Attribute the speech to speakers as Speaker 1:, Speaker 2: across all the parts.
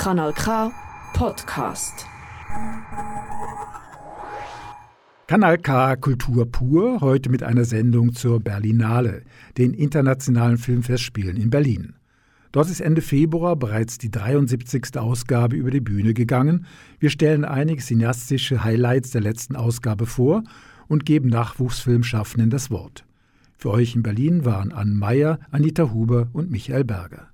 Speaker 1: Kanal K Podcast.
Speaker 2: Kanal K Kultur pur, heute mit einer Sendung zur Berlinale, den internationalen Filmfestspielen in Berlin. Dort ist Ende Februar bereits die 73. Ausgabe über die Bühne gegangen. Wir stellen einige cineastische Highlights der letzten Ausgabe vor und geben Nachwuchsfilmschaffenden das Wort. Für euch in Berlin waren Ann Meyer, Anita Huber und Michael Berger.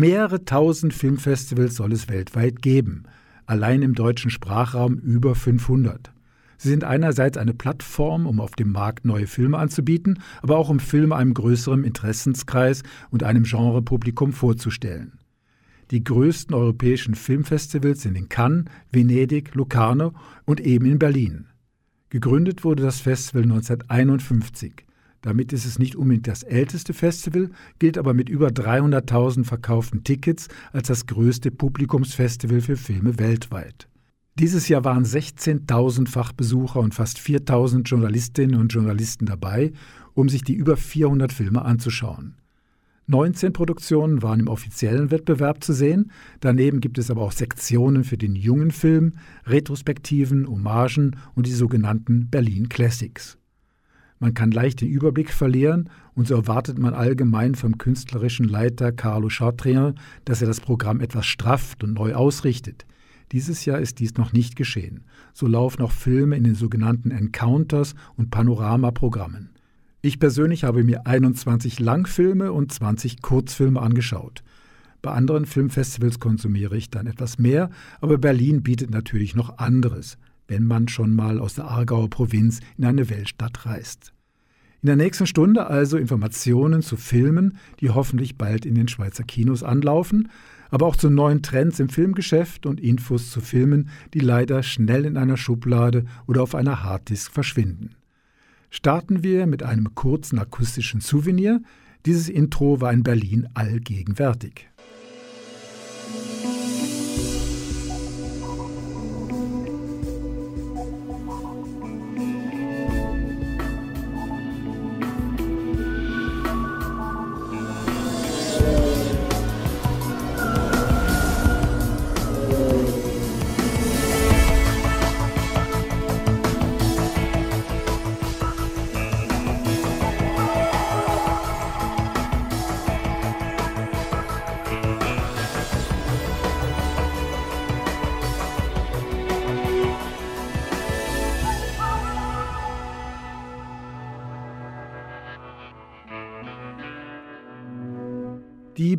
Speaker 2: Mehrere tausend Filmfestivals soll es weltweit geben, allein im deutschen Sprachraum über 500. Sie sind einerseits eine Plattform, um auf dem Markt neue Filme anzubieten, aber auch um Filme einem größeren Interessenskreis und einem Genrepublikum vorzustellen. Die größten europäischen Filmfestivals sind in Cannes, Venedig, Locarno und eben in Berlin. Gegründet wurde das Festival 1951. Damit ist es nicht unbedingt das älteste Festival, gilt aber mit über 300.000 verkauften Tickets als das größte Publikumsfestival für Filme weltweit. Dieses Jahr waren 16.000 Fachbesucher und fast 4.000 Journalistinnen und Journalisten dabei, um sich die über 400 Filme anzuschauen. 19 Produktionen waren im offiziellen Wettbewerb zu sehen, daneben gibt es aber auch Sektionen für den jungen Film, Retrospektiven, Hommagen und die sogenannten Berlin Classics. Man kann leicht den Überblick verlieren und so erwartet man allgemein vom künstlerischen Leiter Carlo Chartrien, dass er das Programm etwas strafft und neu ausrichtet. Dieses Jahr ist dies noch nicht geschehen. So laufen auch Filme in den sogenannten Encounters und Panorama-Programmen. Ich persönlich habe mir 21 Langfilme und 20 Kurzfilme angeschaut. Bei anderen Filmfestivals konsumiere ich dann etwas mehr, aber Berlin bietet natürlich noch anderes wenn man schon mal aus der Aargauer Provinz in eine Weltstadt reist. In der nächsten Stunde also Informationen zu Filmen, die hoffentlich bald in den Schweizer Kinos anlaufen, aber auch zu neuen Trends im Filmgeschäft und Infos zu Filmen, die leider schnell in einer Schublade oder auf einer Harddisk verschwinden. Starten wir mit einem kurzen akustischen Souvenir. Dieses Intro war in Berlin allgegenwärtig.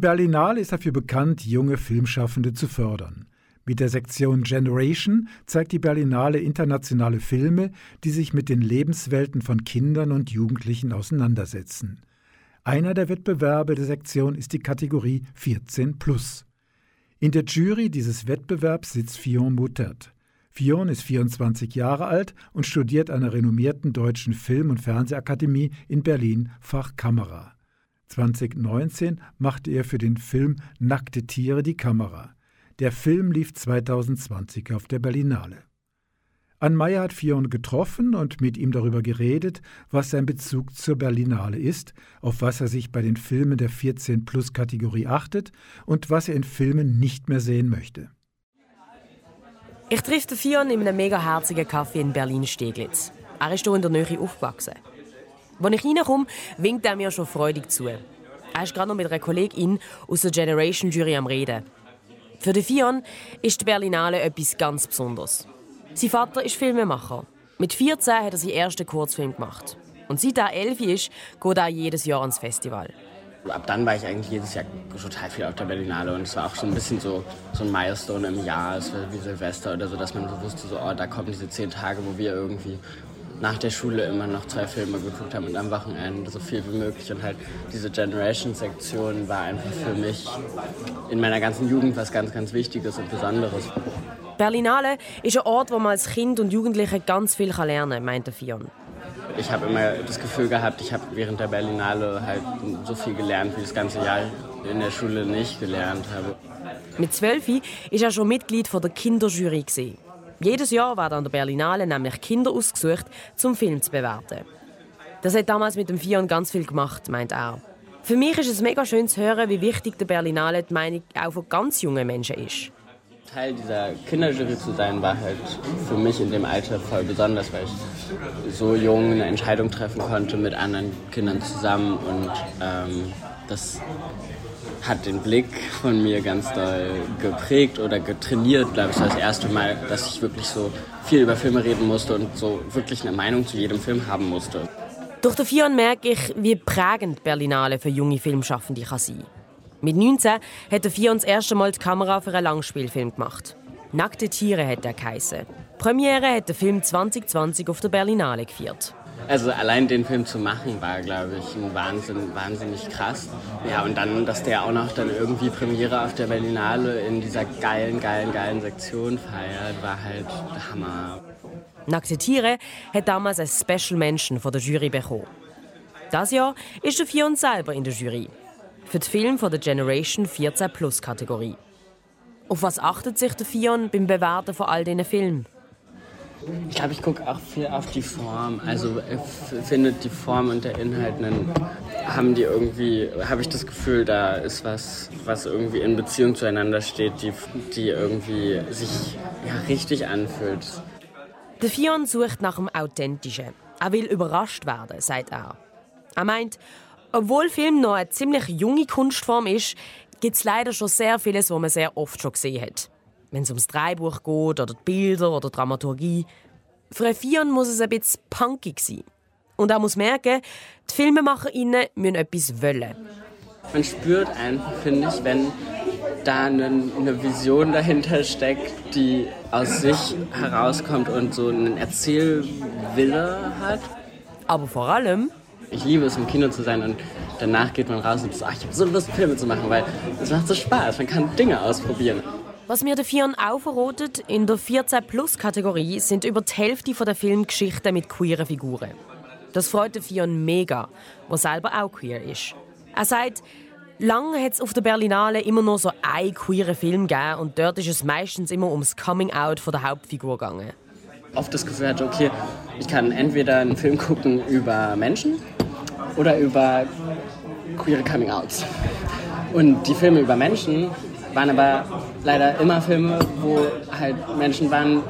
Speaker 2: Berlinale ist dafür bekannt, junge Filmschaffende zu fördern. Mit der Sektion Generation zeigt die Berlinale internationale Filme, die sich mit den Lebenswelten von Kindern und Jugendlichen auseinandersetzen. Einer der Wettbewerbe der Sektion ist die Kategorie 14 Plus. In der Jury dieses Wettbewerbs sitzt Fion Muttert. Fion ist 24 Jahre alt und studiert an der renommierten Deutschen Film- und Fernsehakademie in Berlin Fach Kamera. 2019 machte er für den Film Nackte Tiere die Kamera. Der Film lief 2020 auf der Berlinale. Ann Meyer hat Fion getroffen und mit ihm darüber geredet, was sein Bezug zur Berlinale ist, auf was er sich bei den Filmen der 14-Plus-Kategorie achtet und was er in Filmen nicht mehr sehen möchte.
Speaker 3: Ich treffe Fion in einem mega herzigen Café in Berlin-Steglitz. Er ist hier in der Nähe aufgewachsen. Als ich reinkomme, winkt er mir schon freudig zu. Er ist gerade noch mit einer Kollegin aus der Generation Jury am Reden. Für den Fion ist die Berlinale etwas ganz Besonderes. Sein Vater ist Filmemacher. Mit 14 hat er seinen ersten Kurzfilm gemacht. Und seit er elf ist, geht er jedes Jahr ans Festival.
Speaker 4: Ab dann war ich eigentlich jedes Jahr total viel auf der Berlinale und es war auch so ein bisschen so, so ein Milestone im Jahr, es wie Silvester oder so, dass man so wusste, so, oh, da kommen diese zehn Tage, wo wir irgendwie nach der Schule immer noch zwei Filme geguckt haben und am Wochenende so viel wie möglich. Und halt diese Generation-Sektion war einfach für mich in meiner ganzen Jugend was ganz, ganz Wichtiges und Besonderes.
Speaker 3: Berlinale ist ein Ort, wo man als Kind und Jugendliche ganz viel lernen kann, meinte Fion.
Speaker 4: Ich habe immer das Gefühl gehabt, ich habe während der Berlinale halt so viel gelernt, wie das ganze Jahr in der Schule nicht gelernt habe.
Speaker 3: Mit zwölf war er schon Mitglied der Kinderjury. Jedes Jahr werden an der Berlinale nämlich Kinder ausgesucht, zum Film zu bewerten. Das hat damals mit dem Fion ganz viel gemacht, meint er. Für mich ist es mega schön zu hören, wie wichtig der Berlinale die Meinung auch von ganz jungen Menschen ist.
Speaker 4: Teil dieser Kinderjury zu sein, war halt für mich in dem Alter voll besonders, weil ich so jung eine Entscheidung treffen konnte mit anderen Kindern zusammen und ähm, das hat den Blick von mir ganz doll geprägt oder getrainiert, glaube ich, das erste Mal, dass ich wirklich so viel über Filme reden musste und so wirklich eine Meinung zu jedem Film haben musste.
Speaker 3: Durch den Fion merke ich, wie prägend Berlinale für junge Filmschaffende kann sein Mit 19 hat der Fion das erste Mal die Kamera für einen Langspielfilm gemacht. Nackte Tiere hat er geheißen. Premiere hat der Film 2020 auf der Berlinale geführt.
Speaker 4: Also allein den Film zu machen war, glaube ich, ein Wahnsinn, wahnsinnig krass. Ja, und dann, dass der auch noch dann irgendwie Premiere auf der Berlinale in dieser geilen, geilen, geilen Sektion feiert, war halt Hammer.
Speaker 3: Nackte Tiere hat damals ein Special Mention von der Jury bekommen. Das Jahr ist der Fion selber in der Jury. Für den Film von der Generation 14 Plus Kategorie. Auf was achtet sich der Fion beim Bewerten von all diesen Filmen?
Speaker 4: Ich glaube, ich gucke auch viel auf die Form. Also findet die Form und der Inhalt einen, haben die irgendwie, habe ich das Gefühl, da ist was, was irgendwie in Beziehung zueinander steht, die, die irgendwie sich ja, richtig anfühlt.
Speaker 3: Der Fion sucht nach dem Authentischen. Er will überrascht werden, sagt er. Er meint, obwohl Film noch eine ziemlich junge Kunstform ist, gibt es leider schon sehr vieles, was man sehr oft schon gesehen hat wenn es ums Dreibuch geht oder die Bilder oder die Dramaturgie. Für einen Fion muss es ein bisschen punkig sein. Und er muss merken, die FilmemacherInnen müssen etwas wollen.
Speaker 4: Man spürt einfach, finde ich, wenn da eine, Vision dahinter steckt, die aus sich herauskommt und so einen Erzählwille hat.
Speaker 3: Aber vor allem...
Speaker 4: Ich liebe es, im Kino zu sein und danach geht man raus und sagt, ich habe so Lust, Filme zu machen, weil es macht so Spaß, man kann Dinge ausprobieren.
Speaker 3: Was mir der Fion auch verrotet, in der 14-Plus-Kategorie sind über die Hälfte der Filme Geschichten mit queeren Figuren. Das freut den Fion mega, der selber auch queer ist. Er sagt, Lange hat es auf der Berlinale immer nur so einen queeren Film gegeben und dort ist es meistens immer ums Coming-out der Hauptfigur gegangen.
Speaker 4: Oft das Gefühl hatte, okay, ich kann entweder einen Film gucken über Menschen oder über queere Coming-outs. Und die Filme über Menschen waren aber leider immer Filme, wo halt Menschen waren,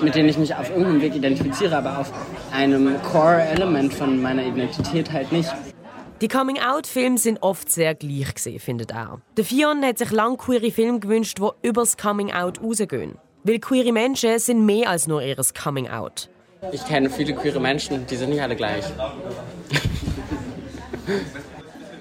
Speaker 4: mit denen ich mich auf irgendeinem Weg identifiziere, aber auf einem Core-Element von meiner Identität halt nicht.
Speaker 3: Die Coming-out-Filme sind oft sehr gleich gesehen, findet er. Der Fion hat sich lang queere Filme gewünscht, die übers Coming-out rausgehen. Weil queere Menschen sind mehr als nur ihres Coming-out.
Speaker 4: Ich kenne viele queere Menschen, die sind nicht alle gleich.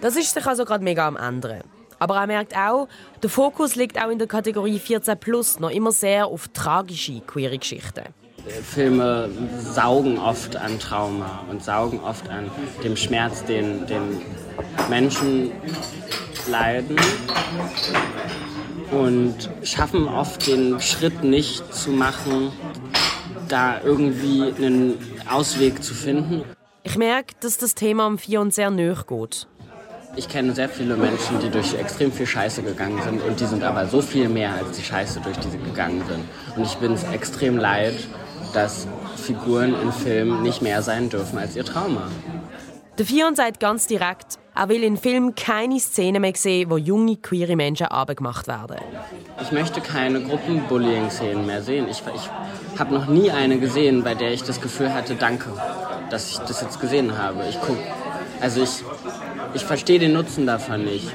Speaker 3: das ist sich also gerade mega am anderen. Aber er merkt auch, der Fokus liegt auch in der Kategorie 14 Plus noch immer sehr auf tragische queere Geschichten.
Speaker 4: Filme saugen oft an Trauma und saugen oft an dem Schmerz, den, den Menschen leiden und schaffen oft den Schritt nicht zu machen, da irgendwie einen Ausweg zu finden.
Speaker 3: Ich merke, dass das Thema am Fion sehr nahe geht.
Speaker 4: Ich kenne sehr viele Menschen, die durch extrem viel Scheiße gegangen sind und die sind aber so viel mehr als die Scheiße, durch die sie gegangen sind. Und ich bin es extrem leid, dass Figuren in Filmen nicht mehr sein dürfen als ihr Trauma.
Speaker 3: Der Fion sagt ganz direkt, er will in Filmen keine Szene mehr sehen, wo junge queere Menschen abgemacht werden.
Speaker 4: Ich möchte keine Gruppenbullying-Szenen mehr sehen. Ich, ich habe noch nie eine gesehen, bei der ich das Gefühl hatte, danke, dass ich das jetzt gesehen habe. Ich guck, also ich ich verstehe den Nutzen davon nicht.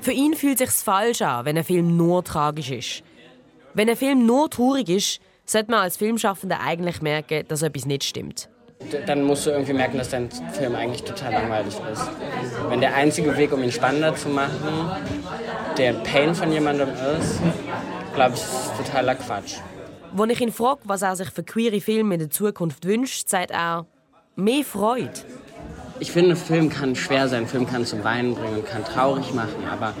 Speaker 3: Für ihn fühlt es sich falsch an, wenn ein Film nur tragisch ist. Wenn ein Film nur traurig ist, sollte man als Filmschaffender eigentlich merken, dass etwas nicht stimmt.
Speaker 4: Dann musst du irgendwie merken, dass dein Film eigentlich total langweilig ist. Wenn der einzige Weg, um ihn spannender zu machen, der Pain von jemandem ist, glaube ich, ist es totaler Quatsch.
Speaker 3: Wenn ich ihn frage, was er sich für queere Filme in der Zukunft wünscht, sagt er, mehr Freude.
Speaker 4: Ich finde, Film kann schwer sein, Film kann zum Weinen bringen, kann traurig machen, aber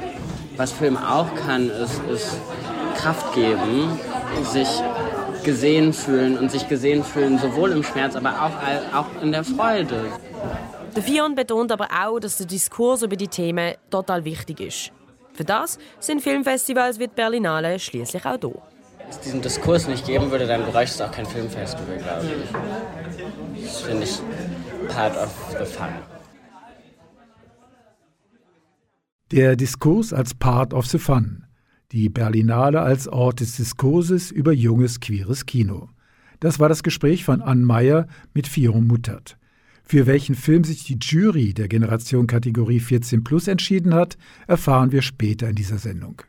Speaker 4: was Film auch kann, ist, ist Kraft geben, sich gesehen fühlen und sich gesehen fühlen, sowohl im Schmerz, aber auch, auch in der Freude.
Speaker 3: Der Fion betont aber auch, dass der Diskurs über die Themen total wichtig ist. Für das sind Filmfestivals wie die Berlinale schließlich auch da. Wenn
Speaker 4: es diesen Diskurs nicht geben würde, dann bräuchte es auch kein Filmfestival, glaube ich. Das finde ich part of the fun.
Speaker 2: Der Diskurs als Part of the Fun. Die Berlinale als Ort des Diskurses über junges queeres Kino. Das war das Gespräch von Ann Meyer mit Fion Muttert. Für welchen Film sich die Jury der Generation Kategorie 14 Plus entschieden hat, erfahren wir später in dieser Sendung.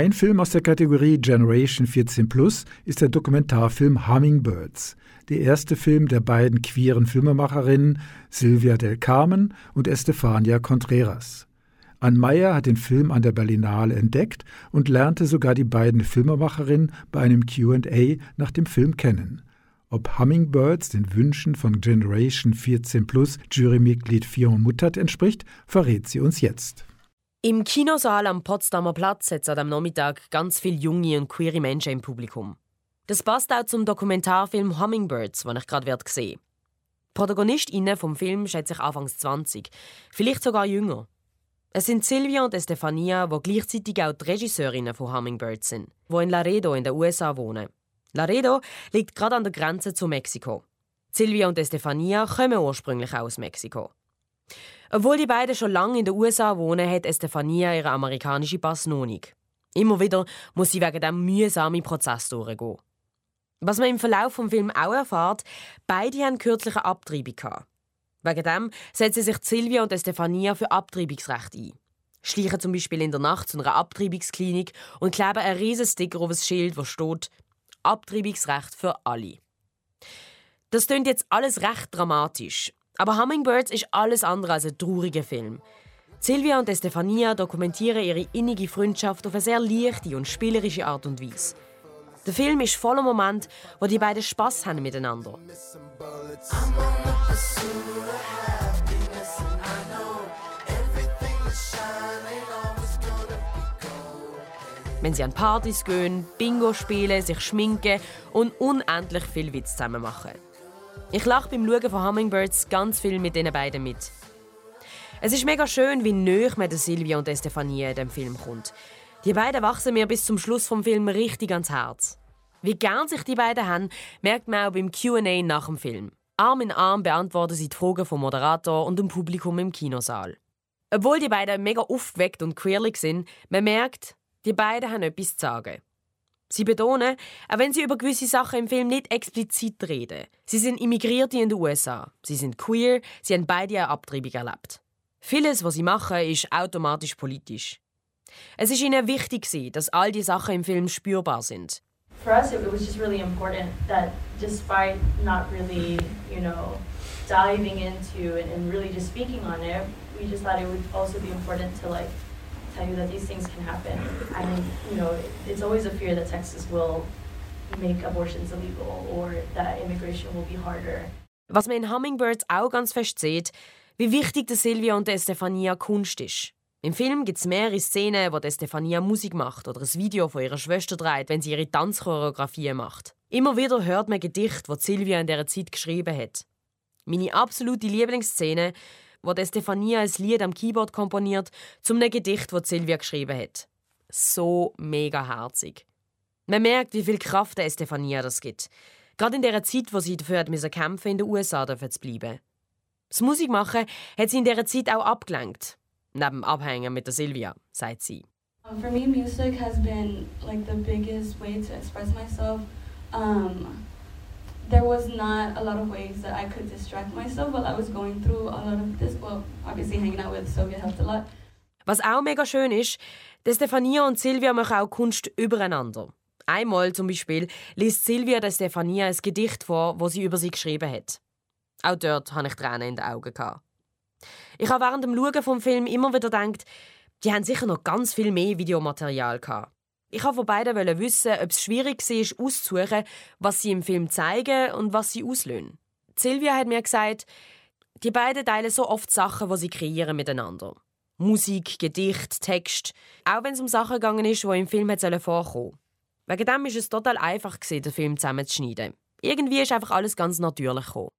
Speaker 2: Ein Film aus der Kategorie Generation 14 Plus ist der Dokumentarfilm Hummingbirds, der erste Film der beiden queeren Filmemacherinnen Silvia del Carmen und Estefania Contreras. Ann Meyer hat den Film an der Berlinale entdeckt und lernte sogar die beiden Filmemacherinnen bei einem QA nach dem Film kennen. Ob Hummingbirds den Wünschen von Generation 14 Plus Jurymitglied Fion Muttert entspricht, verrät sie uns jetzt.
Speaker 3: Im Kinosaal am Potsdamer Platz hat es am Nachmittag ganz viele junge und queere Menschen im Publikum. Das passt auch zum Dokumentarfilm Hummingbirds, den ich gerade gesehen Protagonistinnen vom Film schätzen sich Anfangs 20, vielleicht sogar jünger. Es sind Silvia und Estefania, die gleichzeitig auch die Regisseurinnen von Hummingbirds sind, die in Laredo in den USA wohnen. Laredo liegt gerade an der Grenze zu Mexiko. Silvia und Estefania kommen ursprünglich aus Mexiko. Obwohl die beiden schon lange in den USA wohnen, hat Estefania ihre amerikanische Pass noch nicht. Immer wieder muss sie wegen diesem mühsamen Prozess durchgehen. Was man im Verlauf des Films auch erfährt, beide haben kürzlich eine Abtreibung gehabt. Wegen dem setzen sich Silvia und Estefania für Abtreibungsrecht ein. Schleichen zum Beispiel in der Nacht zu einer Abtreibungsklinik und kleben einen riesen Sticker auf ein Schild, wo steht Abtreibungsrecht für alle. Das klingt jetzt alles recht dramatisch, aber Hummingbirds ist alles andere als ein trauriger Film. Silvia und Estefania dokumentieren ihre innige Freundschaft auf eine sehr leichte und spielerische Art und Weise. Der Film ist voller Moment, wo die beiden Spaß haben miteinander. Wenn sie an Partys gehen, Bingo spielen, sich schminken und unendlich viel Witz zusammen machen. Ich lache beim Schauen von Hummingbirds ganz viel mit den beiden mit. Es ist mega schön, wie nöch man Silvia und Estefania in dem Film kommt. Die beiden wachsen mir bis zum Schluss vom Film richtig ans Herz. Wie gern sich die beiden haben, merkt man auch beim Q&A nach dem Film. Arm in Arm beantworten sie die Fragen vom Moderator und dem Publikum im Kinosaal. Obwohl die beiden mega aufgeweckt und queerlich sind, man merkt, die beiden haben etwas zu sagen. Sie betonen, auch wenn sie über gewisse Sachen im Film nicht explizit reden. Sie sind Immigrierte in den USA. Sie sind queer, sie haben beide eine Abtreibung erlebt. Vieles, was sie machen, ist automatisch politisch. Es ist ihnen wichtig, dass all die Sachen im Film spürbar sind.
Speaker 5: For us, it was just really important that despite not really, you know, diving into and, and really just speaking on it, we just thought it would also be important to like tell you that these things can happen. I mean, you know, it's always a fear that Texas will make abortions illegal or that immigration will be harder.
Speaker 3: Was man in Hummingbirds auch ganz fest sieht, wie wichtig der Silvia und der Stefania Kunst ist. Im Film gibt es mehrere Szenen, wo der Stefania Musik macht oder ein Video von ihrer Schwester dreht, wenn sie ihre Tanzchoreografien macht. Immer wieder hört man Gedichte, die Silvia in dieser Zeit geschrieben hat. Meine absolute Lieblingsszene, wo Stefania ein Lied am Keyboard komponiert, zum einem Gedicht, das Silvia geschrieben hat. So mega herzig. Man merkt, wie viel Kraft der Stefania das gibt. Gerade in der Zeit, wo sie dafür hat kämpfen in den USA zu bleiben. Das Musikmachen hat sie in dieser Zeit auch abgelenkt. Neben Abhängen mit der Silvia, sagt sie.
Speaker 5: For me, music has been like the biggest way to express myself. Um, there was not a lot of ways that I could distract myself while I was going through a lot of this. Well, obviously hanging out with Sylvia helped a lot.
Speaker 3: Was auch mega schön ist, dass Stefania und Silvia machen auch Kunst übereinander. Einmal zum Beispiel liest Silvia der Stefania ein Gedicht vor, wo sie über sie geschrieben hat. Auch dort hatte ich Tränen in den Augen. Ich habe während dem Schauen vom Film immer wieder gedacht, die haben sicher noch ganz viel mehr Videomaterial gehabt. Ich wollte von beiden wissen, ob es schwierig war, auszusuchen, was sie im Film zeigen und was sie auslösen. Silvia hat mir gesagt, die beiden teilen so oft Sachen, die sie kreieren miteinander. Musik, Gedicht, Text. Auch wenn es um Sachen gegangen ist, die im Film vorkommen sollen. Wegen dem war es total einfach, den Film zusammenzuschneiden. Irgendwie ist einfach alles ganz natürlich gekommen.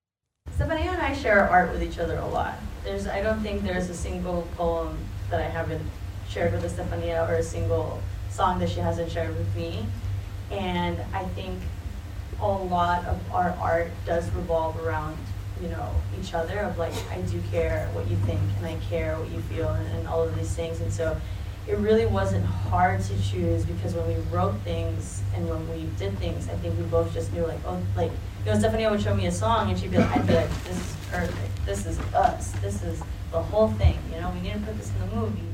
Speaker 5: Stephanie and I share art with each other a lot. There's, I don't think there's a single poem that I haven't shared with Stefania or a single song that she hasn't shared with me. And I think a lot of our art does revolve around, you know, each other of like, I do care what you think and I care what you feel and, and all of these things. And so it really wasn't hard to choose because when we wrote things and when we did things, I think we both just knew like, oh, like, you know, Stephanie would show me a song and she'd be like, I'd be like, this is perfect. This is us. This is the whole thing. You know, we need to put this in the movie.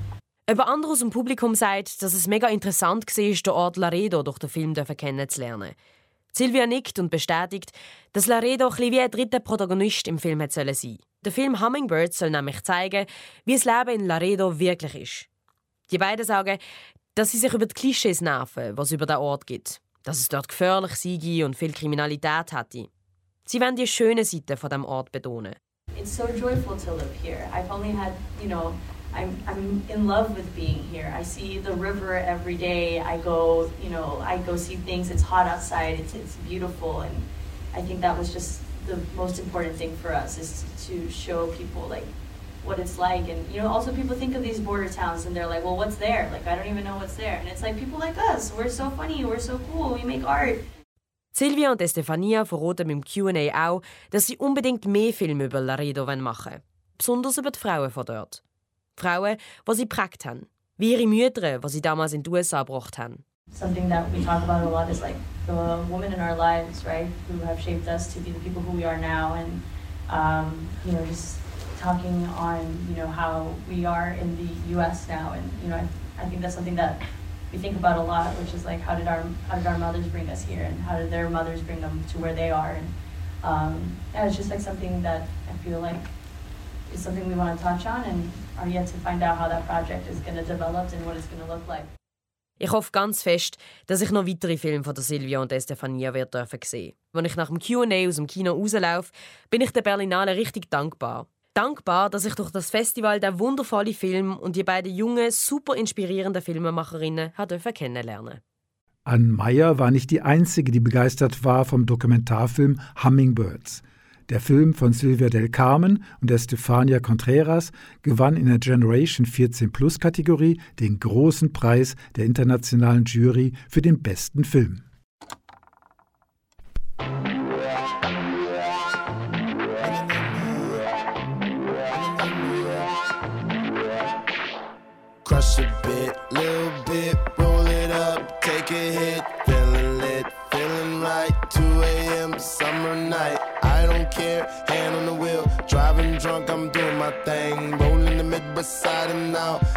Speaker 3: Jemand anderes aus dem Publikum sagt, dass es mega interessant war, den Ort Laredo durch den Film kennenzulernen. Silvia nickt und bestätigt, dass Laredo ein wie ein dritter Protagonist im Film sein soll. Der Film Hummingbird soll nämlich zeigen, wie das Leben in Laredo wirklich ist. Die beiden sagen, dass sie sich über die Klischees nerven, was es über den Ort gibt. Dass es dort gefährlich sei und viel Kriminalität hätte. Sie wollen die schönen Seiten von dem Ort betonen.
Speaker 5: It's so joyful to live here. I've only had, you know, I'm, I'm in love with being here. I see the river every day. I go, you know, I go see things. It's hot outside. It's, it's beautiful. And I think that was just the most important thing for us is to show people like what it's like. And, you know, also people think of these border towns and they're like, well, what's there? Like, I don't even know what's there. And it's like people like us. We're so funny. We're so cool. We make art.
Speaker 3: Silvia und Estefania verraten im Q&A auch, dass sie unbedingt mehr Filme über Laredo machen wollen. Besonders über die Frauen von dort. Frauen, die sie haben. Wie ihre Mütter, die sie damals in die USA gebracht haben.
Speaker 5: Something that we talk about a lot is like the women in our lives, right, who have shaped us to be the people who we are now, and um, you know, just talking on you know how we are in the U.S. now, and you know, I, I think that's something that we think about a lot, which is like how did our how did our mothers bring us here, and how did their mothers bring them to where they are, and um, yeah, it's just like something that I feel like is something we want to touch on, and are yet to find out how that project is going to develop and what it's going to look like.
Speaker 3: Ich hoffe ganz fest, dass ich noch weitere Filme von der Silvia und der Stefania dürfen sehen. Wenn ich nach dem Q&A aus dem Kino rauslaufe, bin ich der Berlinale richtig dankbar. Dankbar, dass ich durch das Festival der wundervolle Film und die beiden jungen, super inspirierenden Filmemacherinnen kennenlernen
Speaker 2: Ann Meyer war nicht die einzige, die begeistert war vom Dokumentarfilm Hummingbirds. Der Film von Silvia del Carmen und der Stefania Contreras gewann in der Generation 14 Plus Kategorie den großen Preis der internationalen Jury für den besten Film. Crush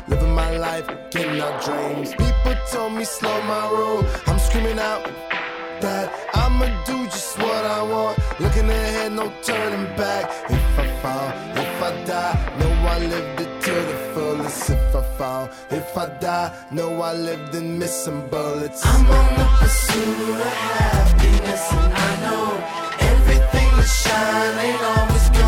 Speaker 2: living my life, getting out dreams. People told me slow my roll. I'm screaming out that I'ma do just what I want. Looking ahead, no turning back. If I fall, if I die, know I lived it to the fullest. If I fall, if I die, know I lived missed some bullets. I'm on the pursuit of happiness, and I know everything shine ain't always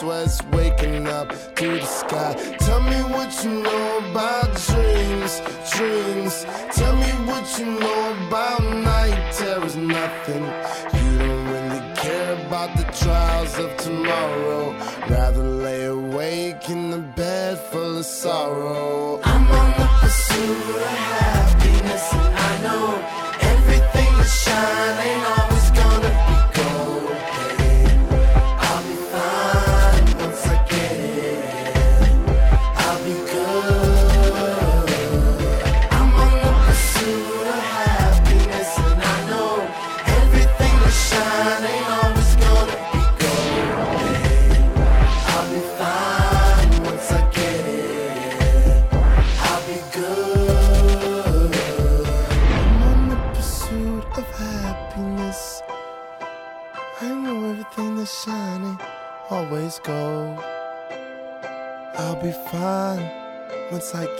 Speaker 2: sweats waking up to the sky. Tell me what you know about dreams,
Speaker 6: dreams. Tell me what you know about night There is nothing. You don't really care about the trials of tomorrow. Rather lay awake in the bed full of sorrow. I'm on the pursuit of happiness, and I know everything is shining on.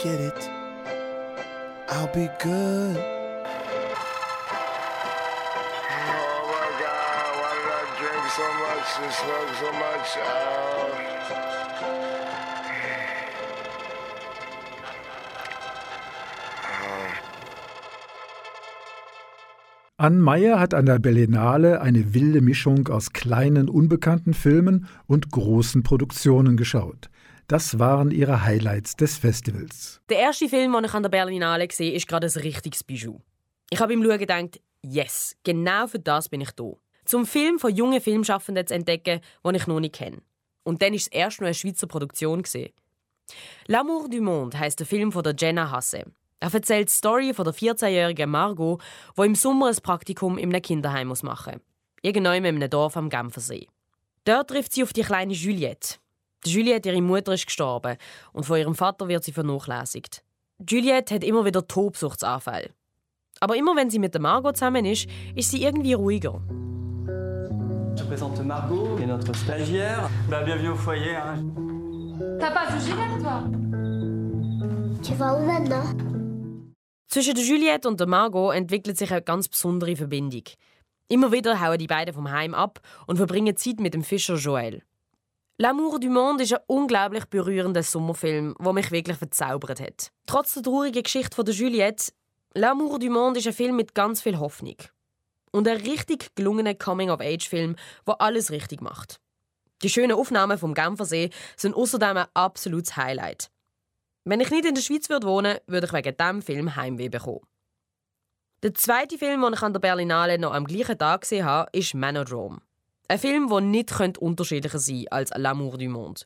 Speaker 6: Get it. I'll be good.
Speaker 7: Oh my God, why did I drink so much and smoke so much? Oh.
Speaker 2: Ann Meyer hat an der Berlinale eine wilde Mischung aus kleinen, unbekannten Filmen und großen Produktionen geschaut. Das waren ihre Highlights des Festivals.
Speaker 3: Der erste Film, den ich an der Berlinale gesehen ist gerade ein richtiges Bijou. Ich habe im Schauen gedacht, yes, genau für das bin ich da. Zum Film von jungen Filmschaffenden zu entdecken, den ich noch nicht kenne. Und dann ist es erst noch eine Schweizer Produktion. L'amour du monde heißt der Film von Jenna Hasse. Er erzählt die Story von der 14-jährigen Margot, die im Sommer ein Praktikum in einem Kinderheim machen muss. Irgendwann in einem Dorf am Genfersee. Dort trifft sie auf die kleine Juliette. Juliette, ihre Mutter, ist gestorben und von ihrem Vater wird sie vernachlässigt. Juliette hat immer wieder Tobsuchtsanfälle. Aber immer wenn sie mit der Margot zusammen ist, ist sie irgendwie ruhiger.
Speaker 8: Je présente Margot, qui est notre stagiaire. Bah, bienvenue au foyer. Hein.
Speaker 9: T'as pas vu Juliette, toi
Speaker 10: Tu vas où maintenant
Speaker 3: Zwischen Juliette und der Margot entwickelt sich eine ganz besondere Verbindung. Immer wieder hauen die beiden vom Heim ab und verbringen Zeit mit dem Fischer Joel. L'amour du monde ist ein unglaublich berührender Sommerfilm, der mich wirklich verzaubert hat. Trotz der traurigen Geschichte von der Juliette, L'amour du monde ist ein Film mit ganz viel Hoffnung. Und ein richtig gelungener Coming-of-Age-Film, der alles richtig macht. Die schönen Aufnahmen vom Genfersee sind außerdem ein absolutes Highlight. Wenn ich nicht in der Schweiz würde wohnen würde, ich wegen diesem Film Heimweh bekommen. Der zweite Film, den ich an der Berlinale noch am gleichen Tag gesehen habe, ist Manodrome. Ein Film, der nicht unterschiedlicher sein könnte als L'amour du monde.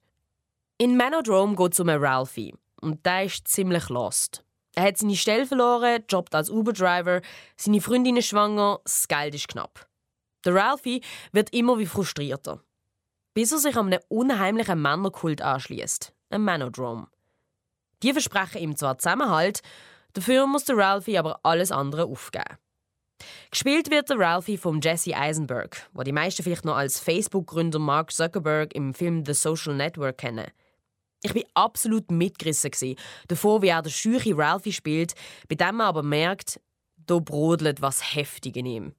Speaker 3: In Manodrome geht es um einen Ralphie. Und der ist ziemlich lost. Er hat seine Stelle verloren, jobbt als Uber-Driver, seine Freundin ist schwanger, das Geld ist knapp. Der Ralphie wird immer wie frustrierter. Bis er sich einem unheimlichen Männerkult anschließt, einem Manodrome. Die versprechen ihm zwar Zusammenhalt, dafür muss der Ralphie aber alles andere aufgeben. Gespielt wird der Ralphie von Jesse Eisenberg, wo die meisten vielleicht noch als Facebook-Gründer Mark Zuckerberg im Film The Social Network kennen. Ich war absolut mitgerissen davor, wie er der scheuche Ralphie spielt, bei dem man aber merkt, da brodelt was heftig in ihm.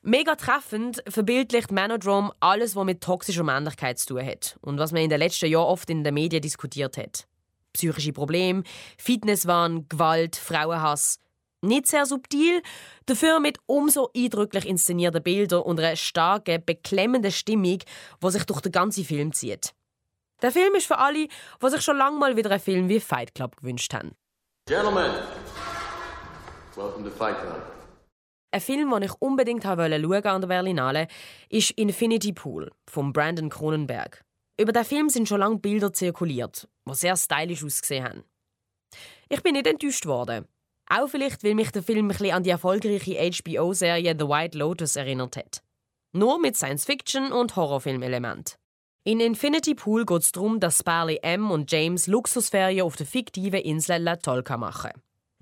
Speaker 3: Mega treffend verbildlicht Manodrome alles, was mit toxischer Männlichkeit zu tun hat und was man in den letzten Jahren oft in den Medien diskutiert hat. Psychische Probleme, Fitnesswahn, Gewalt, Frauenhass – nicht sehr subtil, dafür mit umso eindrücklich inszenierten Bildern und einer starken, beklemmenden Stimmung, die sich durch den ganzen Film zieht. Der Film ist für alle, die sich schon lange mal wieder einen Film wie Fight Club gewünscht haben.
Speaker 11: Gentlemen, welcome to Fight Club.
Speaker 3: Ein Film, den ich unbedingt schauen wollte an der Berlinale, ist Infinity Pool von Brandon Cronenberg. Über den Film sind schon lange Bilder zirkuliert, die sehr stylisch ausgesehen haben. Ich bin nicht enttäuscht worden. Auch vielleicht, weil mich der Film ein bisschen an die erfolgreiche HBO-Serie The White Lotus erinnert hat. Nur mit Science-Fiction- und Horrorfilmelement. In Infinity Pool geht es darum, dass Sparley M und James Luxusferien auf der fiktiven Insel La Tolka machen.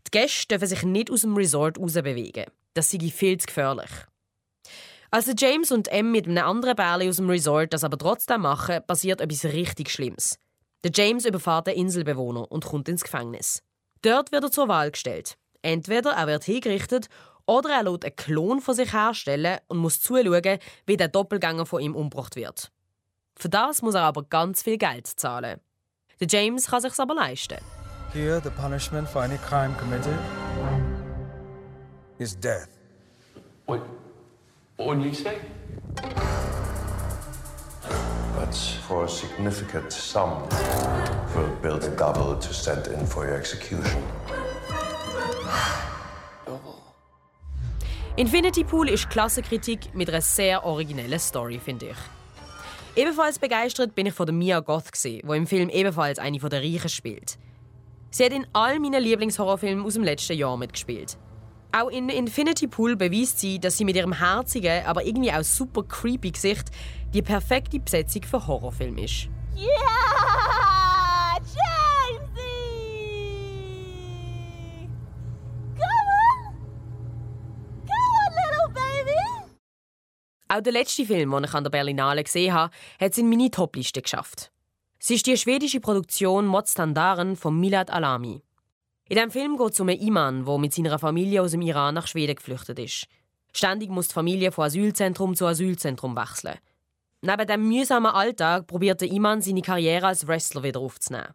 Speaker 3: Die Gäste dürfen sich nicht aus dem Resort rausbewegen. Das sei viel zu gefährlich. Als James und M mit einem anderen Bärli aus dem Resort das aber trotzdem machen, passiert etwas richtig Schlimmes. Der James überfährt den Inselbewohner und kommt ins Gefängnis. Dort wird er zur Wahl gestellt. Entweder er wird hingerichtet oder er lässt einen Klon von sich herstellen und muss zuschauen, wie der Doppelgänger von ihm umgebracht wird. Für das muss er aber ganz viel Geld zahlen. Der James kann sich aber leisten.
Speaker 12: Here, the punishment for any crime committed is death.
Speaker 11: What? What did you say?
Speaker 13: But for a significant sum, we'll build a double to send in for your execution.
Speaker 3: Infinity Pool ist Klassenkritik mit einer sehr originellen Story, finde ich. Ebenfalls begeistert bin ich von der Mia Goth, die im Film ebenfalls eine der Reichen spielt. Sie hat in all meinen Lieblingshorrorfilmen aus dem letzten Jahr mitgespielt. Auch in Infinity Pool beweist sie, dass sie mit ihrem herzigen, aber irgendwie auch super creepy Gesicht die perfekte Besetzung für Horrorfilm ist.
Speaker 14: Yeah!
Speaker 3: Auch der letzte Film, den ich an der Berlinale gesehen habe, hat es in meine Topliste geschafft. Sie ist die schwedische Produktion Mordstandaren von Milad Alami. In diesem Film geht es um einen Iman, der mit seiner Familie aus dem Iran nach Schweden geflüchtet ist. Ständig muss die Familie von Asylzentrum zu Asylzentrum wechseln. Neben dem mühsamen Alltag probiert der Iman seine Karriere als Wrestler wieder aufzunehmen.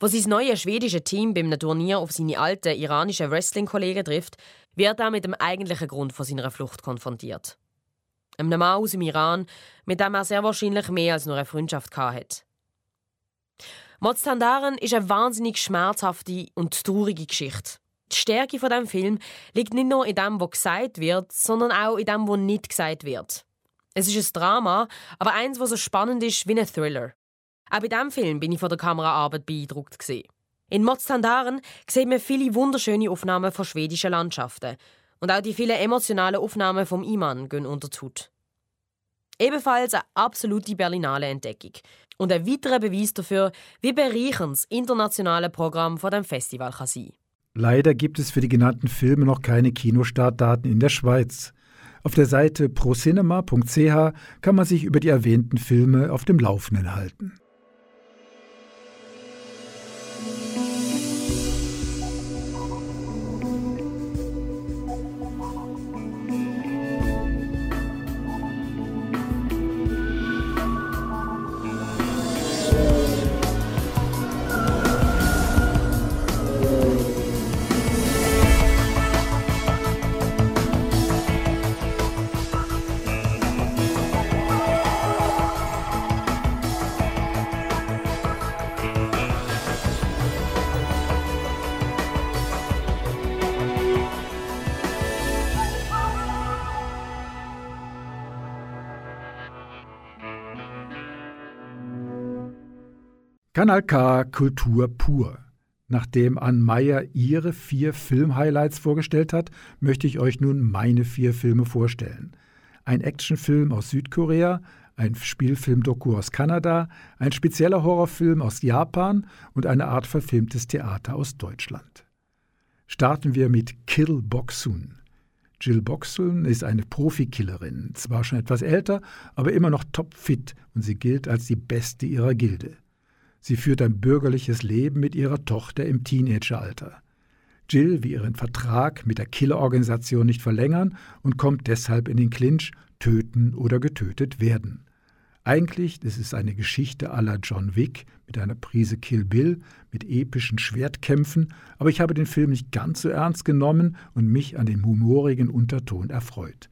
Speaker 3: Wo sein neues schwedische Team beim Turnier auf seine alten iranischen Wrestling-Kollegen trifft, wird er mit dem eigentlichen Grund von seiner Flucht konfrontiert. Einem Mann aus dem Iran, mit dem er sehr wahrscheinlich mehr als nur eine Freundschaft hatte. Mordstandaren ist eine wahnsinnig schmerzhafte und traurige Geschichte. Die Stärke von dem Film liegt nicht nur in dem, was gesagt wird, sondern auch in dem, was nicht gesagt wird. Es ist ein Drama, aber eins, was so spannend ist wie ein Thriller. Auch bei diesem Film bin ich von der Kameraarbeit beeindruckt. In Mordstandaren sieht man viele wunderschöne Aufnahmen von schwedischen Landschaften. Und auch die vielen emotionalen Aufnahmen vom Iman gehen unter die Haut. Ebenfalls eine absolute Berlinale Entdeckung. Und ein weiterer Beweis dafür, wie bereichernd das internationale Programm von dem Festival kann sein
Speaker 2: Leider gibt es für die genannten Filme noch keine Kinostartdaten in der Schweiz. Auf der Seite procinema.ch kann man sich über die erwähnten Filme auf dem Laufenden halten. Kanal K Kultur pur. Nachdem Ann Meyer ihre vier Film-Highlights vorgestellt hat, möchte ich euch nun meine vier Filme vorstellen. Ein Actionfilm aus Südkorea, ein Spielfilm-Doku aus Kanada, ein spezieller Horrorfilm aus Japan und eine Art verfilmtes Theater aus Deutschland. Starten wir mit Kill Boksun. Jill Boxeln ist eine Profikillerin, zwar schon etwas älter, aber immer noch topfit und sie gilt als die beste ihrer Gilde. Sie führt ein bürgerliches Leben mit ihrer Tochter im Teenageralter. Jill will ihren Vertrag mit der Killerorganisation nicht verlängern und kommt deshalb in den Clinch, töten oder getötet werden. Eigentlich ist es eine Geschichte la John Wick mit einer Prise Kill Bill, mit epischen Schwertkämpfen, aber ich habe den Film nicht ganz so ernst genommen und mich an dem humorigen Unterton erfreut.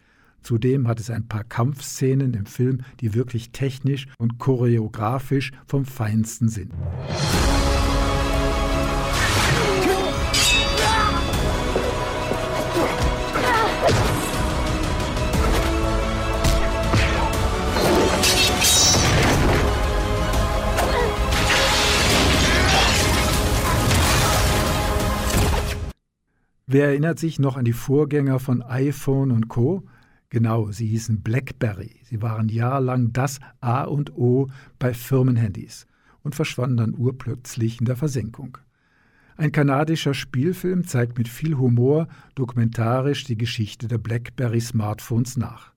Speaker 2: Zudem hat es ein paar Kampfszenen im Film, die wirklich technisch und choreografisch vom Feinsten sind. Wer erinnert sich noch an die Vorgänger von iPhone und Co? Genau, sie hießen BlackBerry. Sie waren jahrelang das A und O bei Firmenhandys und verschwanden dann urplötzlich in der Versenkung. Ein kanadischer Spielfilm zeigt mit viel Humor dokumentarisch die Geschichte der BlackBerry-Smartphones nach.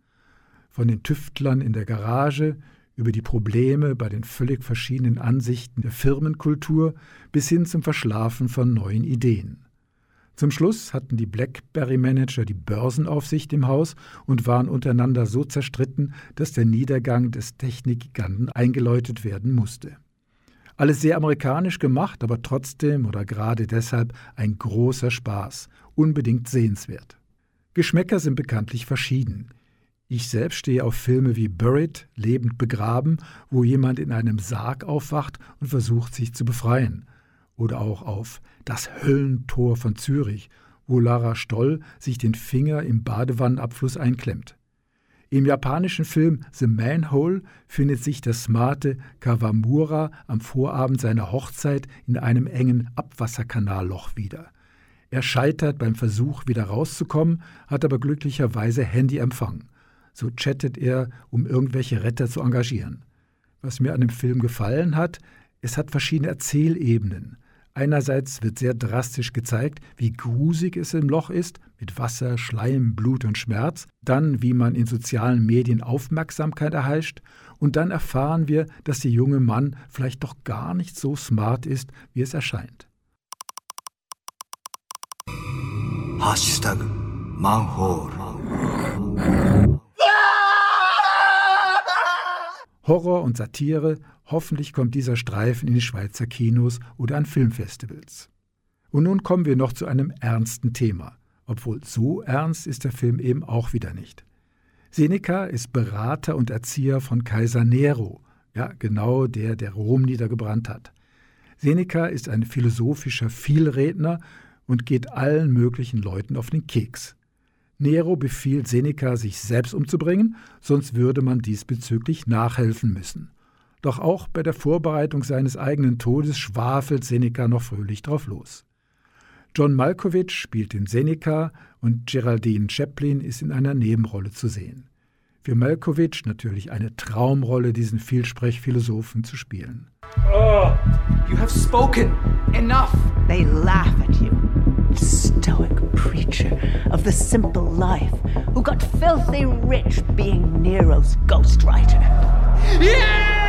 Speaker 2: Von den Tüftlern in der Garage über die Probleme bei den völlig verschiedenen Ansichten der Firmenkultur bis hin zum Verschlafen von neuen Ideen. Zum Schluss hatten die BlackBerry-Manager die Börsenaufsicht im Haus und waren untereinander so zerstritten, dass der Niedergang des Technikgiganten eingeläutet werden musste. Alles sehr amerikanisch gemacht, aber trotzdem oder gerade deshalb ein großer Spaß, unbedingt sehenswert. Geschmäcker sind bekanntlich verschieden. Ich selbst stehe auf Filme wie Buried, lebend begraben, wo jemand in einem Sarg aufwacht und versucht, sich zu befreien. Oder auch auf Das Höllentor von Zürich, wo Lara Stoll sich den Finger im Badewannenabfluss einklemmt. Im japanischen Film The Manhole findet sich der smarte Kawamura am Vorabend seiner Hochzeit in einem engen Abwasserkanalloch wieder. Er scheitert beim Versuch, wieder rauszukommen, hat aber glücklicherweise Handyempfang. So chattet er, um irgendwelche Retter zu engagieren. Was mir an dem Film gefallen hat, es hat verschiedene Erzählebenen. Einerseits wird sehr drastisch gezeigt, wie grusig es im Loch ist, mit Wasser, Schleim, Blut und Schmerz, dann wie man in sozialen Medien Aufmerksamkeit erheischt, und dann erfahren wir, dass der junge Mann vielleicht doch gar nicht so smart ist, wie es erscheint.
Speaker 15: Hashtag Manhole.
Speaker 2: Horror und Satire, hoffentlich kommt dieser Streifen in die Schweizer Kinos oder an Filmfestivals. Und nun kommen wir noch zu einem ernsten Thema, obwohl so ernst ist der Film eben auch wieder nicht. Seneca ist Berater und Erzieher von Kaiser Nero, ja genau der, der Rom niedergebrannt hat. Seneca ist ein philosophischer Vielredner und geht allen möglichen Leuten auf den Keks. Nero befiehlt Seneca, sich selbst umzubringen, sonst würde man diesbezüglich nachhelfen müssen. Doch auch bei der Vorbereitung seines eigenen Todes schwafelt Seneca noch fröhlich drauf los. John Malkovich spielt den Seneca und Geraldine Chaplin ist in einer Nebenrolle zu sehen. Für Malkovich natürlich eine Traumrolle, diesen Vielsprechphilosophen zu spielen.
Speaker 16: Oh, you have spoken. Enough.
Speaker 17: They laugh at you. Stoic preacher of the simple life who got filthy rich being Nero's ghostwriter.
Speaker 16: Yeah!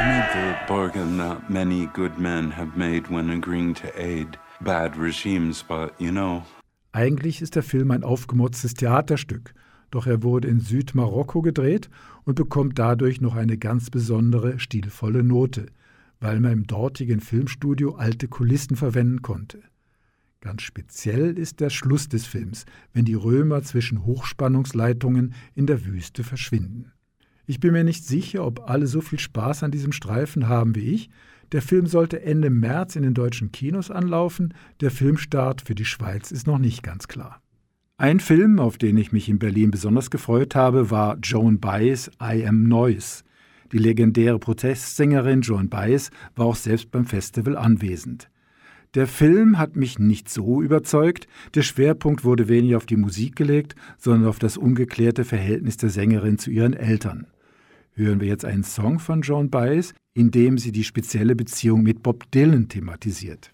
Speaker 18: I made the bargain that many good men have made when agreeing to aid bad regimes, but you know.
Speaker 2: Eigentlich ist der Film ein aufgemotztes Theaterstück, doch er wurde in Südmarokko gedreht und bekommt dadurch noch eine ganz besondere, stilvolle Note, weil man im dortigen Filmstudio alte Kulissen verwenden konnte. Ganz speziell ist der Schluss des Films, wenn die Römer zwischen Hochspannungsleitungen in der Wüste verschwinden. Ich bin mir nicht sicher, ob alle so viel Spaß an diesem Streifen haben wie ich. Der Film sollte Ende März in den deutschen Kinos anlaufen. Der Filmstart für die Schweiz ist noch nicht ganz klar. Ein Film, auf den ich mich in Berlin besonders gefreut habe, war Joan Baez I Am Noise. Die legendäre Protestsängerin Joan Baez war auch selbst beim Festival anwesend. Der Film hat mich nicht so überzeugt, der Schwerpunkt wurde weniger auf die Musik gelegt, sondern auf das ungeklärte Verhältnis der Sängerin zu ihren Eltern. Hören wir jetzt einen Song von Joan Baez, in dem sie die spezielle Beziehung mit Bob Dylan thematisiert.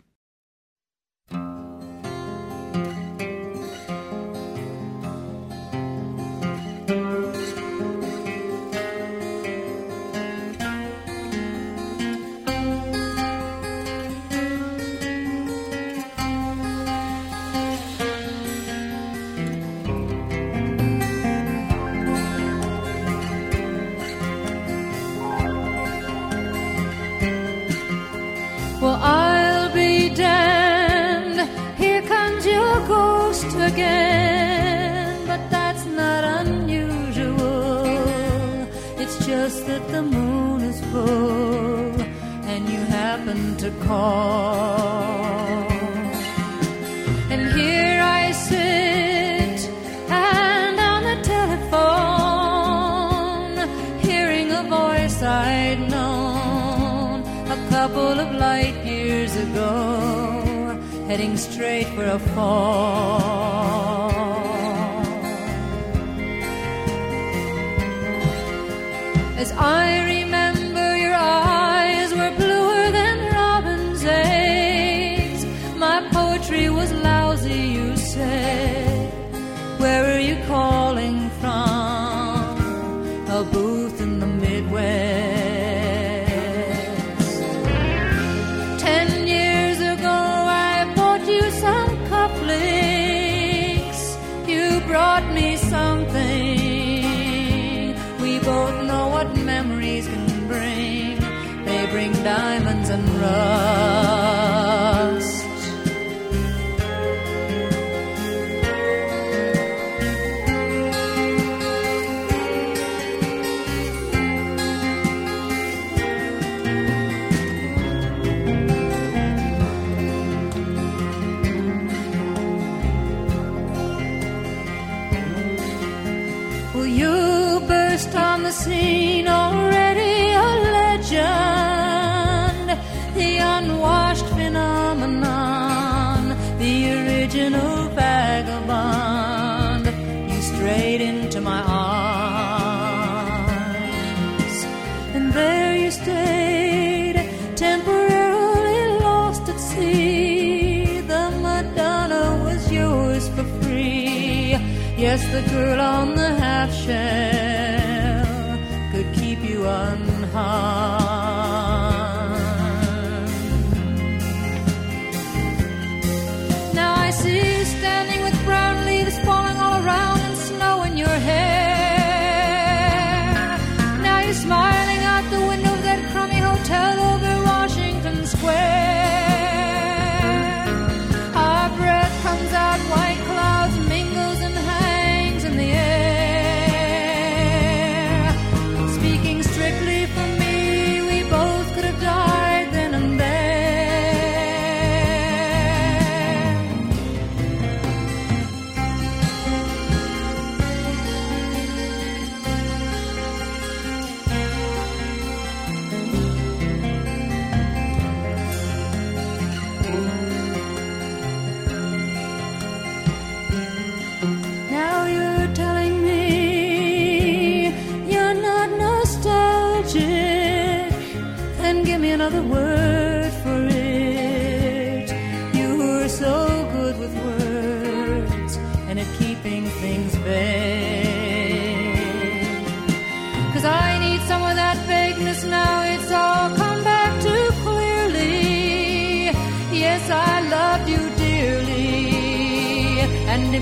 Speaker 19: Scene already a legend, the unwashed phenomenon, the original vagabond. You strayed into my arms, and there you stayed, temporarily lost at sea. The Madonna was yours for free. Yes, the girl on the half shell one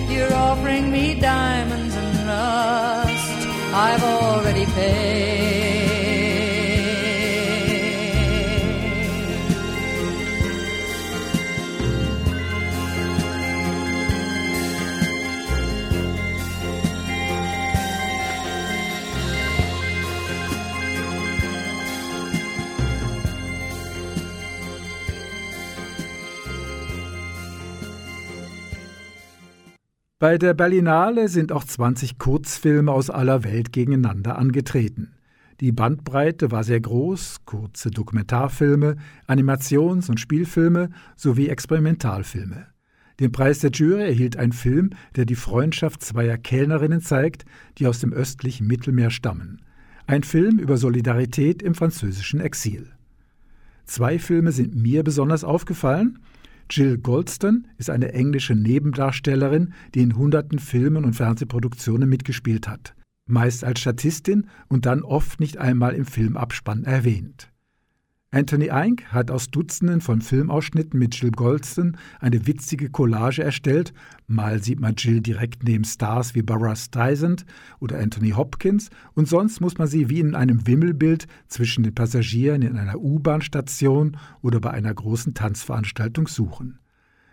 Speaker 19: you're offering me diamonds and rust, I've already paid.
Speaker 2: Bei der Berlinale sind auch 20 Kurzfilme aus aller Welt gegeneinander angetreten. Die Bandbreite war sehr groß, kurze Dokumentarfilme, Animations- und Spielfilme sowie Experimentalfilme. Den Preis der Jury erhielt ein Film, der die Freundschaft zweier Kellnerinnen zeigt, die aus dem östlichen Mittelmeer stammen. Ein Film über Solidarität im französischen Exil. Zwei Filme sind mir besonders aufgefallen. Jill Goldston ist eine englische Nebendarstellerin, die in hunderten Filmen und Fernsehproduktionen mitgespielt hat, meist als Statistin und dann oft nicht einmal im Filmabspann erwähnt. Anthony Eink hat aus Dutzenden von Filmausschnitten mit Jill Goldston eine witzige Collage erstellt. Mal sieht man Jill direkt neben Stars wie Barbara Streisand oder Anthony Hopkins und sonst muss man sie wie in einem Wimmelbild zwischen den Passagieren in einer U-Bahn-Station oder bei einer großen Tanzveranstaltung suchen.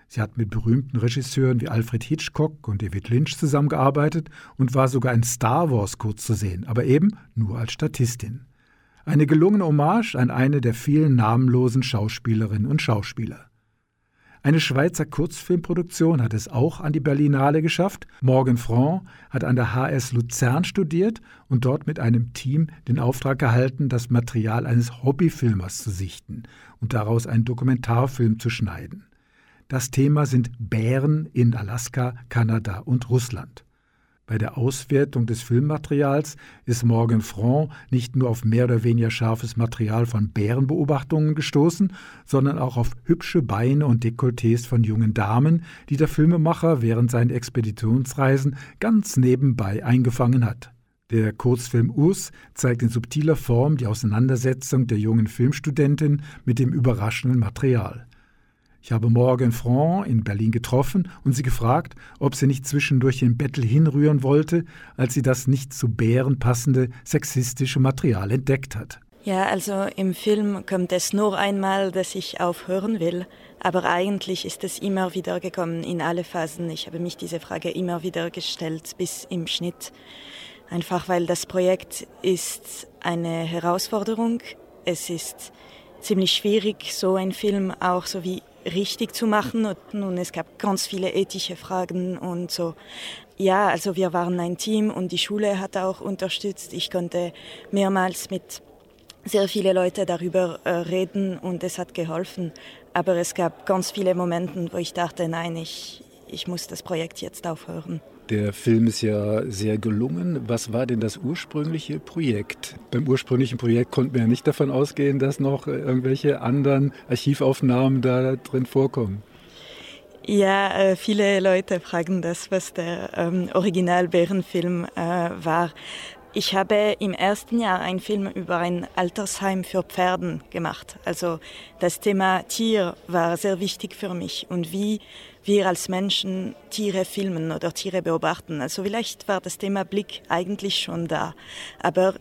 Speaker 2: Sie hat mit berühmten Regisseuren wie Alfred Hitchcock und David Lynch zusammengearbeitet und war sogar in Star Wars kurz zu sehen, aber eben nur als Statistin. Eine gelungene Hommage an eine der vielen namenlosen Schauspielerinnen und Schauspieler. Eine Schweizer Kurzfilmproduktion hat es auch an die Berlinale geschafft. Morgan Franc hat an der HS Luzern studiert und dort mit einem Team den Auftrag erhalten, das Material eines Hobbyfilmers zu sichten und daraus einen Dokumentarfilm zu schneiden. Das Thema sind Bären in Alaska, Kanada und Russland. Bei der Auswertung des Filmmaterials ist Morgan Franc nicht nur auf mehr oder weniger scharfes Material von Bärenbeobachtungen gestoßen, sondern auch auf hübsche Beine und Dekolletés von jungen Damen, die der Filmemacher während seiner Expeditionsreisen ganz nebenbei eingefangen hat. Der Kurzfilm Urs zeigt in subtiler Form die Auseinandersetzung der jungen Filmstudentin mit dem überraschenden Material. Ich habe Morgan Franc in Berlin getroffen und sie gefragt, ob sie nicht zwischendurch den Bettel hinrühren wollte, als sie das nicht zu Bären passende sexistische Material entdeckt hat.
Speaker 20: Ja, also im Film kommt es nur einmal, dass ich aufhören will, aber eigentlich ist es immer wieder gekommen in alle Phasen. Ich habe mich diese Frage immer wieder gestellt bis im Schnitt. Einfach weil das Projekt ist eine Herausforderung. Es ist ziemlich schwierig, so einen Film auch so wie richtig zu machen. Und nun, es gab ganz viele ethische Fragen und so. Ja, also wir waren ein Team und die Schule hat auch unterstützt. Ich konnte mehrmals mit sehr viele Leute darüber äh, reden und es hat geholfen. Aber es gab ganz viele Momente, wo ich dachte, nein, ich, ich muss das Projekt jetzt aufhören.
Speaker 2: Der Film ist ja sehr gelungen. Was war denn das ursprüngliche Projekt? Beim ursprünglichen Projekt konnten wir ja nicht davon ausgehen, dass noch irgendwelche anderen Archivaufnahmen da drin vorkommen.
Speaker 20: Ja, äh, viele Leute fragen das, was der ähm, Original-Bärenfilm äh, war. Ich habe im ersten Jahr einen Film über ein Altersheim für Pferden gemacht. Also das Thema Tier war sehr wichtig für mich und wie wir als Menschen Tiere filmen oder Tiere beobachten. Also vielleicht war das Thema Blick eigentlich schon da, aber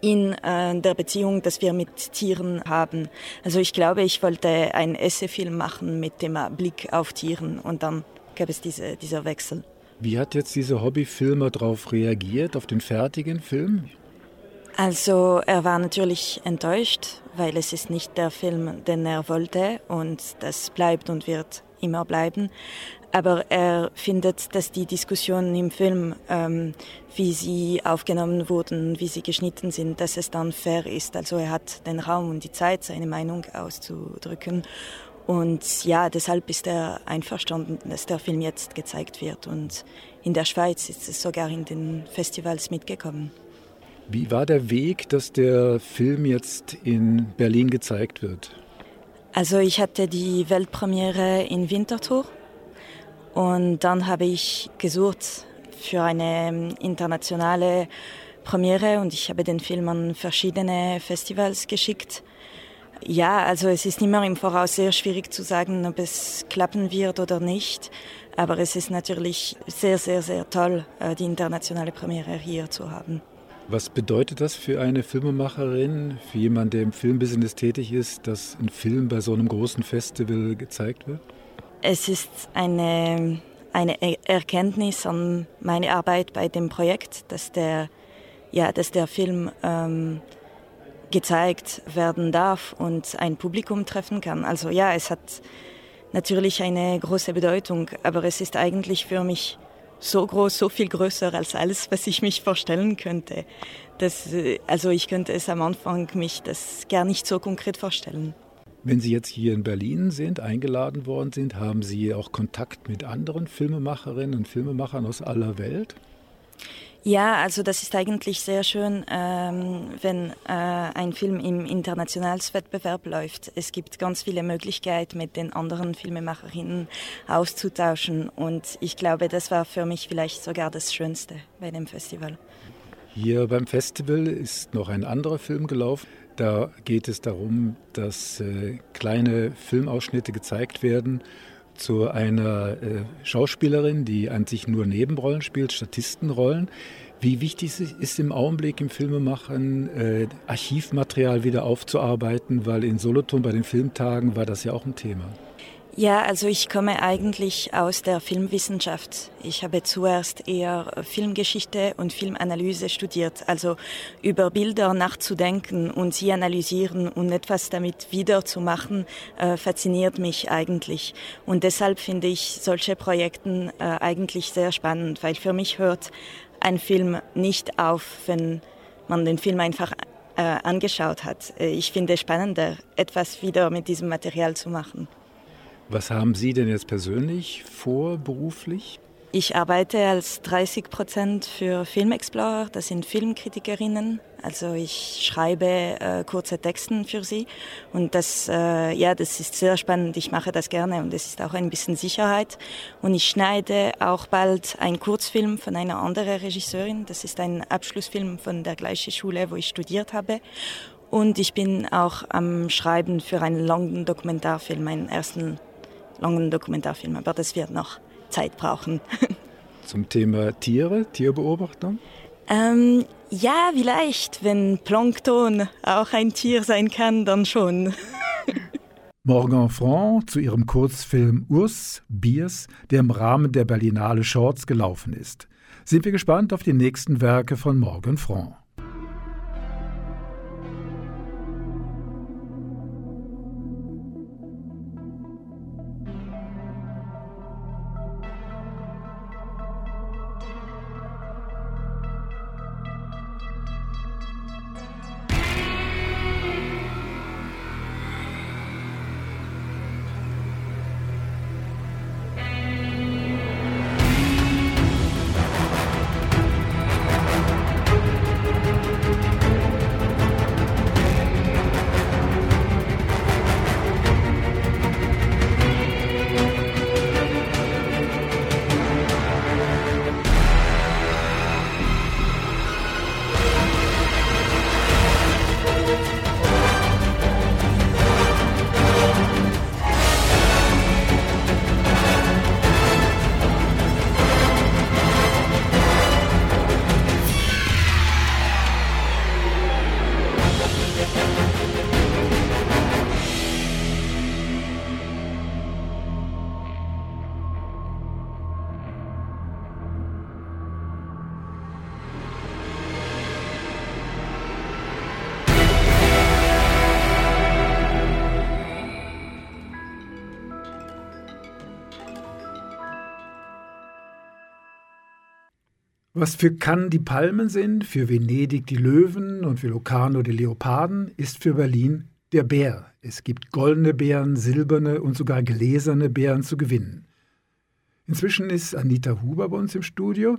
Speaker 20: in äh, der Beziehung, dass wir mit Tieren haben. Also ich glaube, ich wollte einen Essefilm machen mit dem Blick auf Tieren und dann gab es diese, dieser Wechsel.
Speaker 2: Wie hat jetzt dieser Hobbyfilmer darauf reagiert, auf den fertigen Film?
Speaker 20: Also er war natürlich enttäuscht, weil es ist nicht der Film, den er wollte und das bleibt und wird immer bleiben. Aber er findet, dass die Diskussionen im Film, ähm, wie sie aufgenommen wurden, wie sie geschnitten sind, dass es dann fair ist. Also er hat den Raum und die Zeit, seine Meinung auszudrücken. Und ja, deshalb ist er einverstanden, dass der Film jetzt gezeigt wird. Und in der Schweiz ist es sogar in den Festivals mitgekommen.
Speaker 2: Wie war der Weg, dass der Film jetzt in Berlin gezeigt wird?
Speaker 20: Also ich hatte die Weltpremiere in Winterthur und dann habe ich gesucht für eine internationale Premiere und ich habe den Film an verschiedene Festivals geschickt. Ja, also es ist immer im Voraus sehr schwierig zu sagen, ob es klappen wird oder nicht. Aber es ist natürlich sehr, sehr, sehr toll, äh, die internationale Premiere hier zu haben.
Speaker 2: Was bedeutet das für eine Filmemacherin, für jemanden, der im Filmbusiness tätig ist, dass ein Film bei so einem großen Festival gezeigt wird?
Speaker 20: Es ist eine, eine Erkenntnis an meine Arbeit bei dem Projekt, dass der, ja, dass der Film ähm, gezeigt werden darf und ein Publikum treffen kann. Also ja, es hat natürlich eine große Bedeutung, aber es ist eigentlich für mich so groß, so viel größer als alles, was ich mich vorstellen könnte. Das, also ich könnte es am Anfang mich das gar nicht so konkret vorstellen.
Speaker 2: Wenn Sie jetzt hier in Berlin sind, eingeladen worden sind, haben Sie auch Kontakt mit anderen Filmemacherinnen und Filmemachern aus aller Welt?
Speaker 20: Ja, also das ist eigentlich sehr schön, ähm, wenn äh, ein Film im Internationalswettbewerb läuft. Es gibt ganz viele Möglichkeiten, mit den anderen Filmemacherinnen auszutauschen. Und ich glaube, das war für mich vielleicht sogar das Schönste bei dem Festival.
Speaker 2: Hier beim Festival ist noch ein anderer Film gelaufen. Da geht es darum, dass äh, kleine Filmausschnitte gezeigt werden zu einer äh, Schauspielerin, die an sich nur Nebenrollen spielt, Statistenrollen. Wie wichtig ist im Augenblick im Filmemachen, äh, Archivmaterial wieder aufzuarbeiten, weil in Solothurn bei den Filmtagen war das ja auch ein Thema.
Speaker 20: Ja, also ich komme eigentlich aus der Filmwissenschaft. Ich habe zuerst eher Filmgeschichte und Filmanalyse studiert, also über Bilder nachzudenken und sie analysieren und etwas damit wiederzumachen, äh, fasziniert mich eigentlich. Und deshalb finde ich solche Projekte äh, eigentlich sehr spannend, weil für mich hört ein Film nicht auf, wenn man den Film einfach äh, angeschaut hat. Äh, ich finde es spannender, etwas wieder mit diesem Material zu machen.
Speaker 2: Was haben Sie denn jetzt persönlich vor beruflich?
Speaker 20: Ich arbeite als 30 Prozent für Film Explorer, das sind Filmkritikerinnen. Also ich schreibe äh, kurze Texten für sie und das, äh, ja, das ist sehr spannend. Ich mache das gerne und es ist auch ein bisschen Sicherheit. Und ich schneide auch bald einen Kurzfilm von einer anderen Regisseurin. Das ist ein Abschlussfilm von der gleichen Schule, wo ich studiert habe. Und ich bin auch am Schreiben für einen langen Dokumentarfilm, meinen ersten langen Dokumentarfilm, aber das wird noch Zeit brauchen.
Speaker 2: Zum Thema Tiere, Tierbeobachtung?
Speaker 20: Ähm, ja, vielleicht. Wenn Plankton auch ein Tier sein kann, dann schon.
Speaker 2: Morgan Franc zu ihrem Kurzfilm Urs Biers, der im Rahmen der Berlinale Shorts gelaufen ist. Sind wir gespannt auf die nächsten Werke von Morgan Franc. Was für Cannes die Palmen sind, für Venedig die Löwen und für Locarno die Leoparden, ist für Berlin der Bär. Es gibt goldene Bären, silberne und sogar gläserne Bären zu gewinnen. Inzwischen ist Anita Huber bei uns im Studio.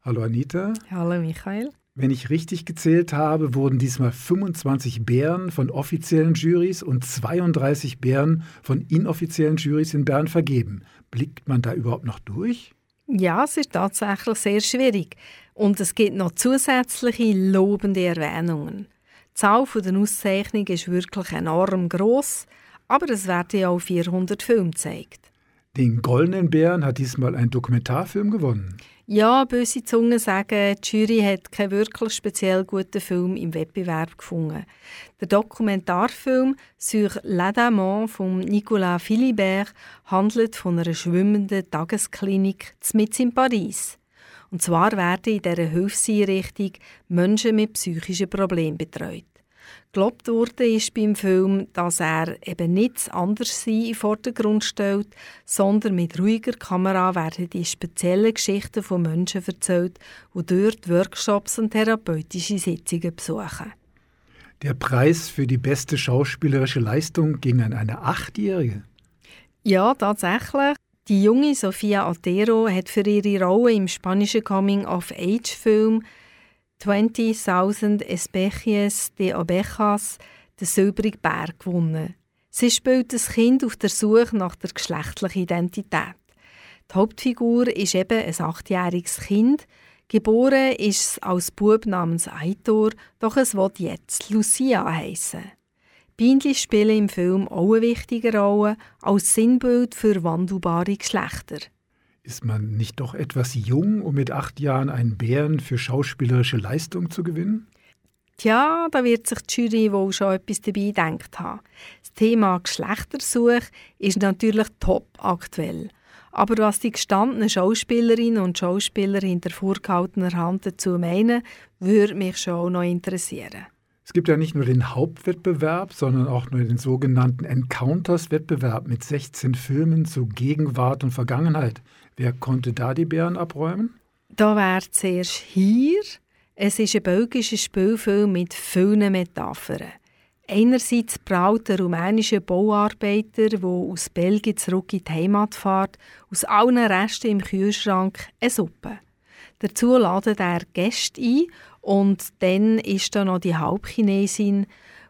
Speaker 2: Hallo Anita.
Speaker 21: Hallo Michael.
Speaker 2: Wenn ich richtig gezählt habe, wurden diesmal 25 Bären von offiziellen Jurys und 32 Bären von inoffiziellen Jurys in Bern vergeben. Blickt man da überhaupt noch durch?
Speaker 21: Ja, es ist tatsächlich sehr schwierig. Und es gibt noch zusätzliche lobende Erwähnungen. Die Zahl der Auszeichnungen ist wirklich enorm groß, aber es werden ja auch 400 Filme gezeigt.
Speaker 2: Den Goldenen Bären hat diesmal ein Dokumentarfilm gewonnen.
Speaker 21: Ja, böse Zungen sagen, die Jury hat keinen wirklich speziell guten Film im Wettbewerb gefunden. Der Dokumentarfilm «Sur l'Adamant» von Nicolas Philibert handelt von einer schwimmenden Tagesklinik mitten in Paris. Und zwar werden in dieser Hilfseinrichtung Menschen mit psychischen Problemen betreut. Gelobt wurde ist beim Film, dass er eben nichts anderes in den Vordergrund stellt, sondern mit ruhiger Kamera werden die speziellen Geschichten von Menschen erzählt, die dort Workshops und therapeutische Sitzungen besuchen.
Speaker 2: Der Preis für die beste schauspielerische Leistung ging an eine Achtjährige.
Speaker 21: Ja, tatsächlich. Die junge Sofia Otero hat für ihre Rolle im spanischen Coming-of-Age-Film 20.000 Especies de Ovejas den Silbrigen Bär gewonnen. Sie spielt das Kind auf der Suche nach der geschlechtlichen Identität. Die Hauptfigur ist eben ein achtjähriges Kind. Geboren ist es als Bub namens Aitor, doch es wird jetzt Lucia heißen. Bienen spielen im Film auch eine wichtige Rolle als Sinnbild für wandelbare Geschlechter.
Speaker 2: Ist man nicht doch etwas jung, um mit acht Jahren einen Bären für schauspielerische Leistung zu gewinnen?
Speaker 21: Tja, da wird sich die Jury wohl schon etwas dabei gedacht haben. Das Thema Geschlechtersuche ist natürlich top aktuell. Aber was die gestandenen Schauspielerinnen und Schauspieler hinter vorgehaltener Hand dazu meinen, würde mich schon noch interessieren.
Speaker 2: Es gibt ja nicht nur den Hauptwettbewerb, sondern auch nur den sogenannten Encounters-Wettbewerb mit 16 Filmen zu Gegenwart und Vergangenheit. Wer konnte da die Bären abräumen?
Speaker 21: Da wäre zuerst hier. Es ist ein belgischer Spielfilm mit vielen Metaphern. Einerseits braut der rumänische Bauarbeiter, der aus Belgien zurück in die Heimat fährt, aus allen Resten im Kühlschrank eine Suppe. Dazu ladet er Gäste ein und dann ist da noch die Halbchinesin,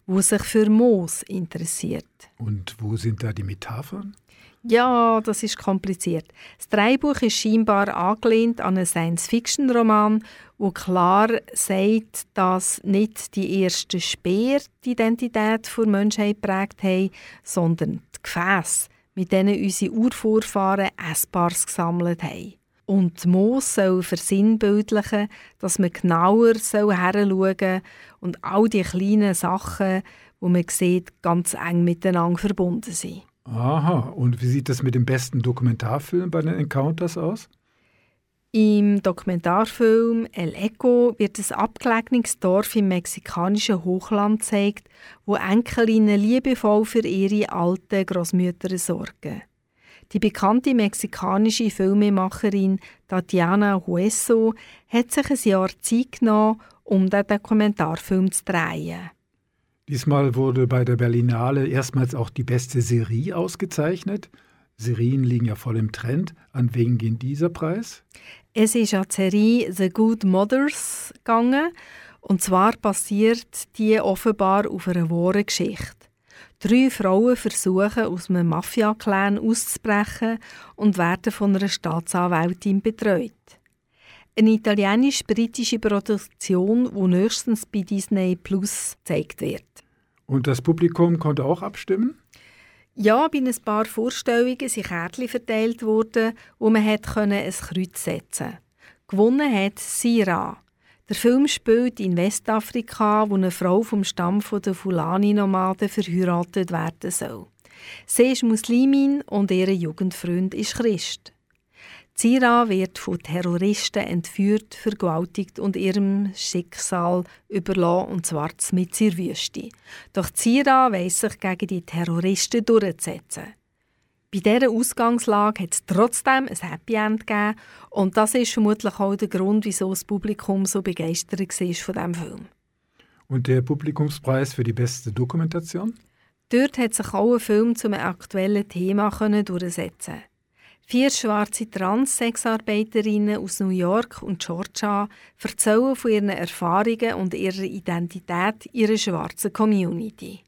Speaker 21: die sich für Moos interessiert.
Speaker 2: Und wo sind da die Metaphern?
Speaker 21: Ja, das ist kompliziert. Das Drehbuch ist scheinbar angelehnt an einen Science-Fiction-Roman, wo klar sagt, dass nicht die ersten Speer die Identität der Menschheit geprägt haben, sondern die Gefäße, mit denen unsere Urvorfahren Essbares gesammelt haben. Und Moos soll versinnbildlichen, dass man genauer heranschauen soll und all die kleinen Sachen, wo man sieht, ganz eng miteinander verbunden sind.
Speaker 2: Aha, und wie sieht das mit dem besten Dokumentarfilm bei den Encounters aus?
Speaker 21: Im Dokumentarfilm El Eco wird ein abgelegenes Dorf im mexikanischen Hochland gezeigt, wo Enkelinnen liebevoll für ihre alten Großmütter sorgen. Die bekannte mexikanische Filmemacherin Tatiana Hueso hat sich ein Jahr Zeit genommen, um den Dokumentarfilm zu drehen.
Speaker 2: Diesmal wurde bei der Berlinale erstmals auch die beste Serie ausgezeichnet. Serien liegen ja voll im Trend. An wen ging dieser Preis?
Speaker 21: Es ist an die Serie The Good Mothers gegangen. Und zwar basiert die offenbar auf einer wahren Geschichte. Drei Frauen versuchen, aus einem Mafia-Clan auszubrechen und werden von einer Staatsanwältin betreut. Eine italienisch-britische Produktion, die nächstens bei Disney Plus gezeigt wird.
Speaker 2: Und das Publikum konnte auch abstimmen?
Speaker 21: Ja, bei ein paar Vorstellungen sind Kärtchen verteilt worden, wo man ein Kreuz setzen. Gewonnen hat Sira. Der Film spielt in Westafrika, wo eine Frau vom Stamm der Fulani-Nomaden verheiratet werden soll. Sie ist Muslimin und ihr Jugendfreund ist Christ. Zira wird von Terroristen entführt, vergewaltigt und ihrem Schicksal überlassen, und zwar mit ihrer Wüste. Doch Zira weiss sich gegen die Terroristen durchzusetzen. Bei dieser Ausgangslage hat es trotzdem ein Happy End gegeben und das ist vermutlich auch der Grund, wieso das Publikum so begeistert war von diesem Film.
Speaker 2: Und der Publikumspreis für die beste Dokumentation?
Speaker 21: Dort hat sich auch ein Film zum aktuellen Thema durchsetzen Vier schwarze Transsexarbeiterinnen aus New York und Georgia erzählen von ihren Erfahrungen und ihrer Identität ihrer schwarzen Community.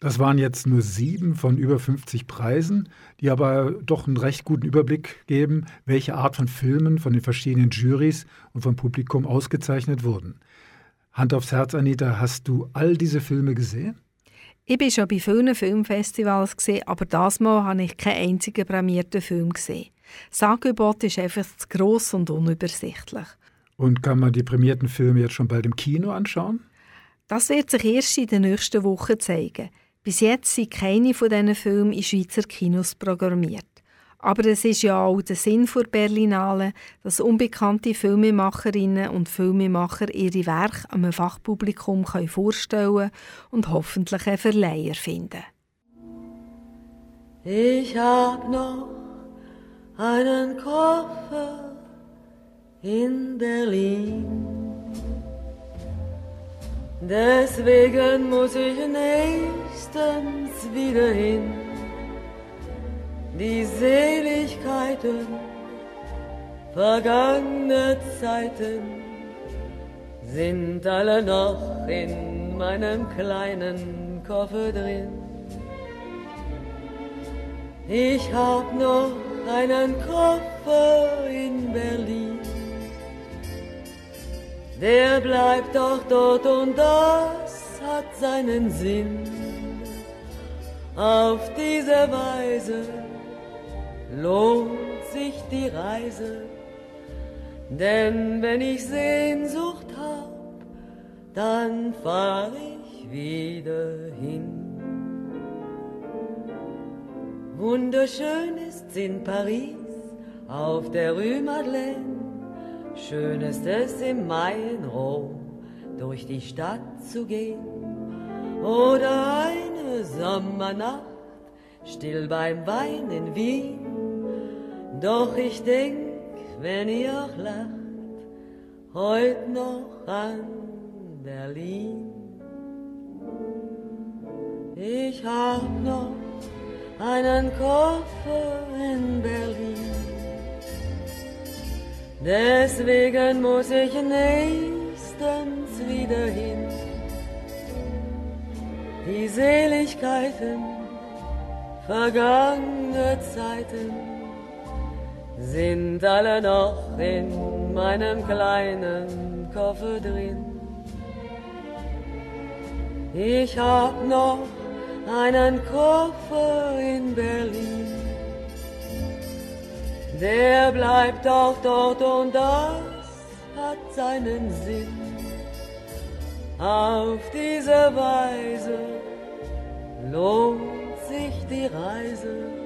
Speaker 2: Das waren jetzt nur sieben von über 50 Preisen, die aber doch einen recht guten Überblick geben, welche Art von Filmen von den verschiedenen Jurys und vom Publikum ausgezeichnet wurden. Hand aufs Herz, Anita, hast du all diese Filme gesehen?
Speaker 21: Ich war schon bei vielen Filmfestivals, aber das Mal habe ich keinen einzigen prämierten Film gesehen. Das Angebot ist einfach zu gross und unübersichtlich.
Speaker 2: Und kann man die prämierten Filme jetzt schon bald im Kino anschauen?
Speaker 21: Das wird sich erst in den nächsten Wochen zeigen. Bis jetzt sind keine von diesen Filmen in Schweizer Kinos programmiert. Aber es ist ja auch der Sinn der Berlinale, dass unbekannte Filmemacherinnen und Filmemacher ihre Werke einem Fachpublikum vorstellen und hoffentlich einen Verleiher finden.
Speaker 22: Ich hab noch einen Koffer in Berlin. Deswegen muss ich nächstens wieder hin. Die Seligkeiten vergangene Zeiten sind alle noch in meinem kleinen Koffer drin. Ich hab noch einen Koffer in Berlin der bleibt doch dort und das hat seinen Sinn. Auf diese Weise lohnt sich die Reise, denn wenn ich Sehnsucht hab, dann fahr ich wieder hin. Wunderschön ist's in Paris auf der Rue Madeleine Schön ist es im Mai in Rom durch die Stadt zu gehen oder eine Sommernacht still beim Wein in Wien. Doch ich denk, wenn ihr auch lacht, heut noch an Berlin. Ich hab noch einen Koffer in Berlin Deswegen muss ich nächstens wieder hin. Die Seligkeiten vergangene Zeiten sind alle noch in meinem kleinen Koffer drin. Ich hab noch einen Koffer in Berlin der bleibt auch dort und das hat seinen Sinn. Auf diese Weise lohnt sich die Reise,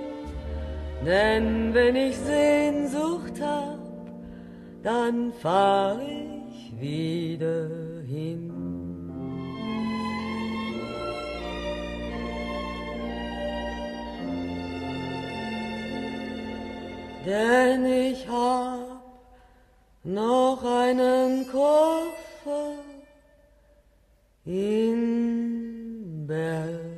Speaker 22: denn wenn ich Sehnsucht hab, dann fahr ich wieder hin. denn ich hab noch einen Koffer in Berlin.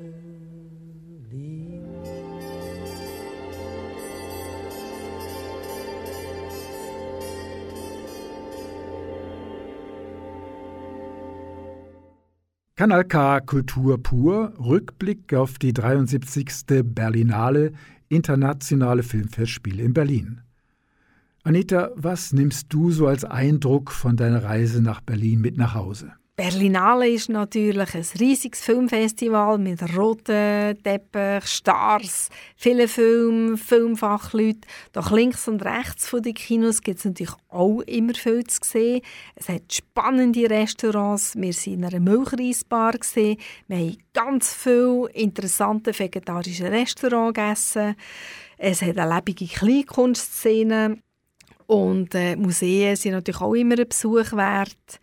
Speaker 2: Kanal K Kultur pur, Rückblick auf die 73. Berlinale Internationale Filmfestspiele in Berlin. Anita, was nimmst du so als Eindruck von deiner Reise nach Berlin mit nach Hause?
Speaker 21: Berlinale ist natürlich ein riesiges Filmfestival mit roten Teppich, Stars, vielen Filmen, Filmfachleuten. Doch links und rechts von den Kinos gibt es natürlich auch immer viel zu sehen. Es hat spannende Restaurants. Wir waren in einer Milchreisbar. Wir haben ganz viele interessante vegetarische Restaurants gegessen. Es hat eine lebende Kleinkunstszene. Und äh, Museen sind natürlich auch immer ein Besuch wert.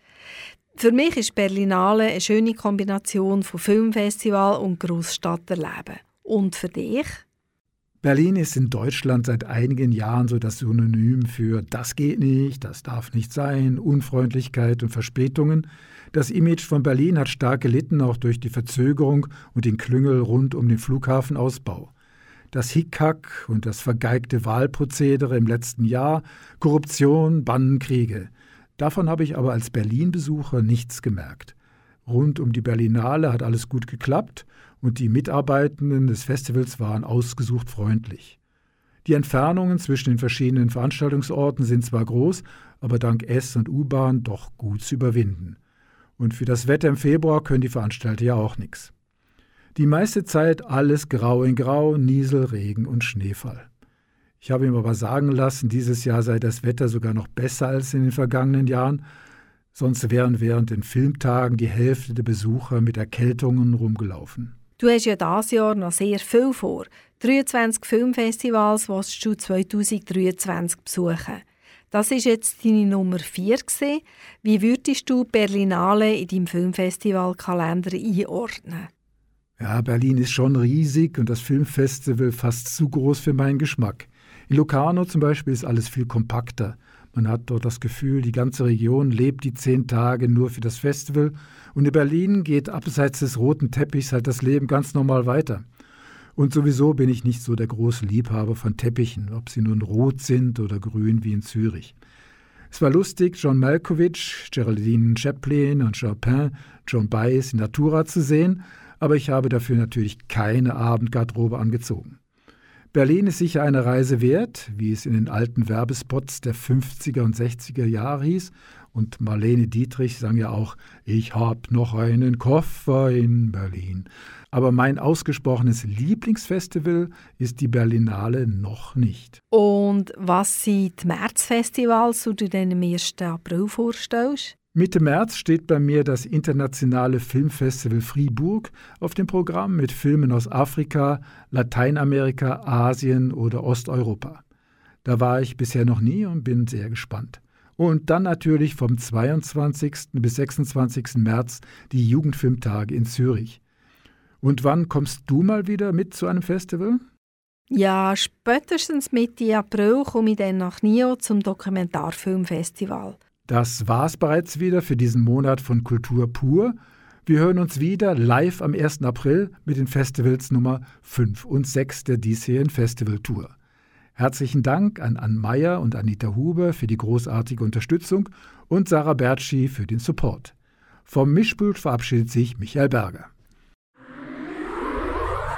Speaker 21: Für mich ist Berlinale eine schöne Kombination von Filmfestival und Großstadterleben. Und für dich?
Speaker 2: Berlin ist in Deutschland seit einigen Jahren so das Synonym für das geht nicht, das darf nicht sein, Unfreundlichkeit und Verspätungen. Das Image von Berlin hat stark gelitten, auch durch die Verzögerung und den Klüngel rund um den Flughafenausbau. Das Hickhack und das vergeigte Wahlprozedere im letzten Jahr, Korruption, Bannenkriege – Davon habe ich aber als Berlin-Besucher nichts gemerkt. Rund um die Berlinale hat alles gut geklappt und die Mitarbeitenden des Festivals waren ausgesucht freundlich. Die Entfernungen zwischen den verschiedenen Veranstaltungsorten sind zwar groß, aber dank S- und U-Bahn doch gut zu überwinden. Und für das Wetter im Februar können die Veranstalter ja auch nichts. Die meiste Zeit alles grau in grau, Niesel, Regen und Schneefall. Ich habe ihm aber sagen lassen, dieses Jahr sei das Wetter sogar noch besser als in den vergangenen Jahren, sonst wären während den Filmtagen die Hälfte der Besucher mit Erkältungen rumgelaufen.
Speaker 21: Du hast ja dieses Jahr noch sehr viel vor. 23 Filmfestivals wirst du 2023 besuchen. Das ist jetzt deine Nummer 4 gewesen. Wie würdest du Berlinale in deinem Filmfestivalkalender einordnen?
Speaker 2: Ja, Berlin ist schon riesig und das Filmfestival fast zu groß für meinen Geschmack. In Locarno zum Beispiel ist alles viel kompakter. Man hat dort das Gefühl, die ganze Region lebt die zehn Tage nur für das Festival. Und in Berlin geht abseits des roten Teppichs halt das Leben ganz normal weiter. Und sowieso bin ich nicht so der große Liebhaber von Teppichen, ob sie nun rot sind oder grün wie in Zürich. Es war lustig, John Malkovich, Geraldine Chaplin und Chopin, John Baez in Natura zu sehen, aber ich habe dafür natürlich keine Abendgarderobe angezogen. Berlin ist sicher eine Reise wert, wie es in den alten Werbespots der 50er und 60er Jahre hieß. Und Marlene Dietrich sang ja auch, ich hab noch einen Koffer in Berlin. Aber mein ausgesprochenes Lieblingsfestival ist die Berlinale noch nicht.
Speaker 21: Und was sind die Märzfestivals, die du dann am 1. April vorstellst?
Speaker 2: Mitte März steht bei mir das internationale Filmfestival Fribourg auf dem Programm mit Filmen aus Afrika, Lateinamerika, Asien oder Osteuropa. Da war ich bisher noch nie und bin sehr gespannt. Und dann natürlich vom 22. bis 26. März die Jugendfilmtage in Zürich. Und wann kommst du mal wieder mit zu einem Festival?
Speaker 21: Ja, spätestens Mitte April komme ich dann nach Nio zum Dokumentarfilmfestival.
Speaker 2: Das war's bereits wieder für diesen Monat von Kultur pur. Wir hören uns wieder live am 1. April mit den Festivals Nummer 5 und 6 der diesjährigen Festivaltour. Herzlichen Dank an Ann Meyer und Anita Huber für die großartige Unterstützung und Sarah Bertschi für den Support. Vom Mischpult verabschiedet sich Michael Berger.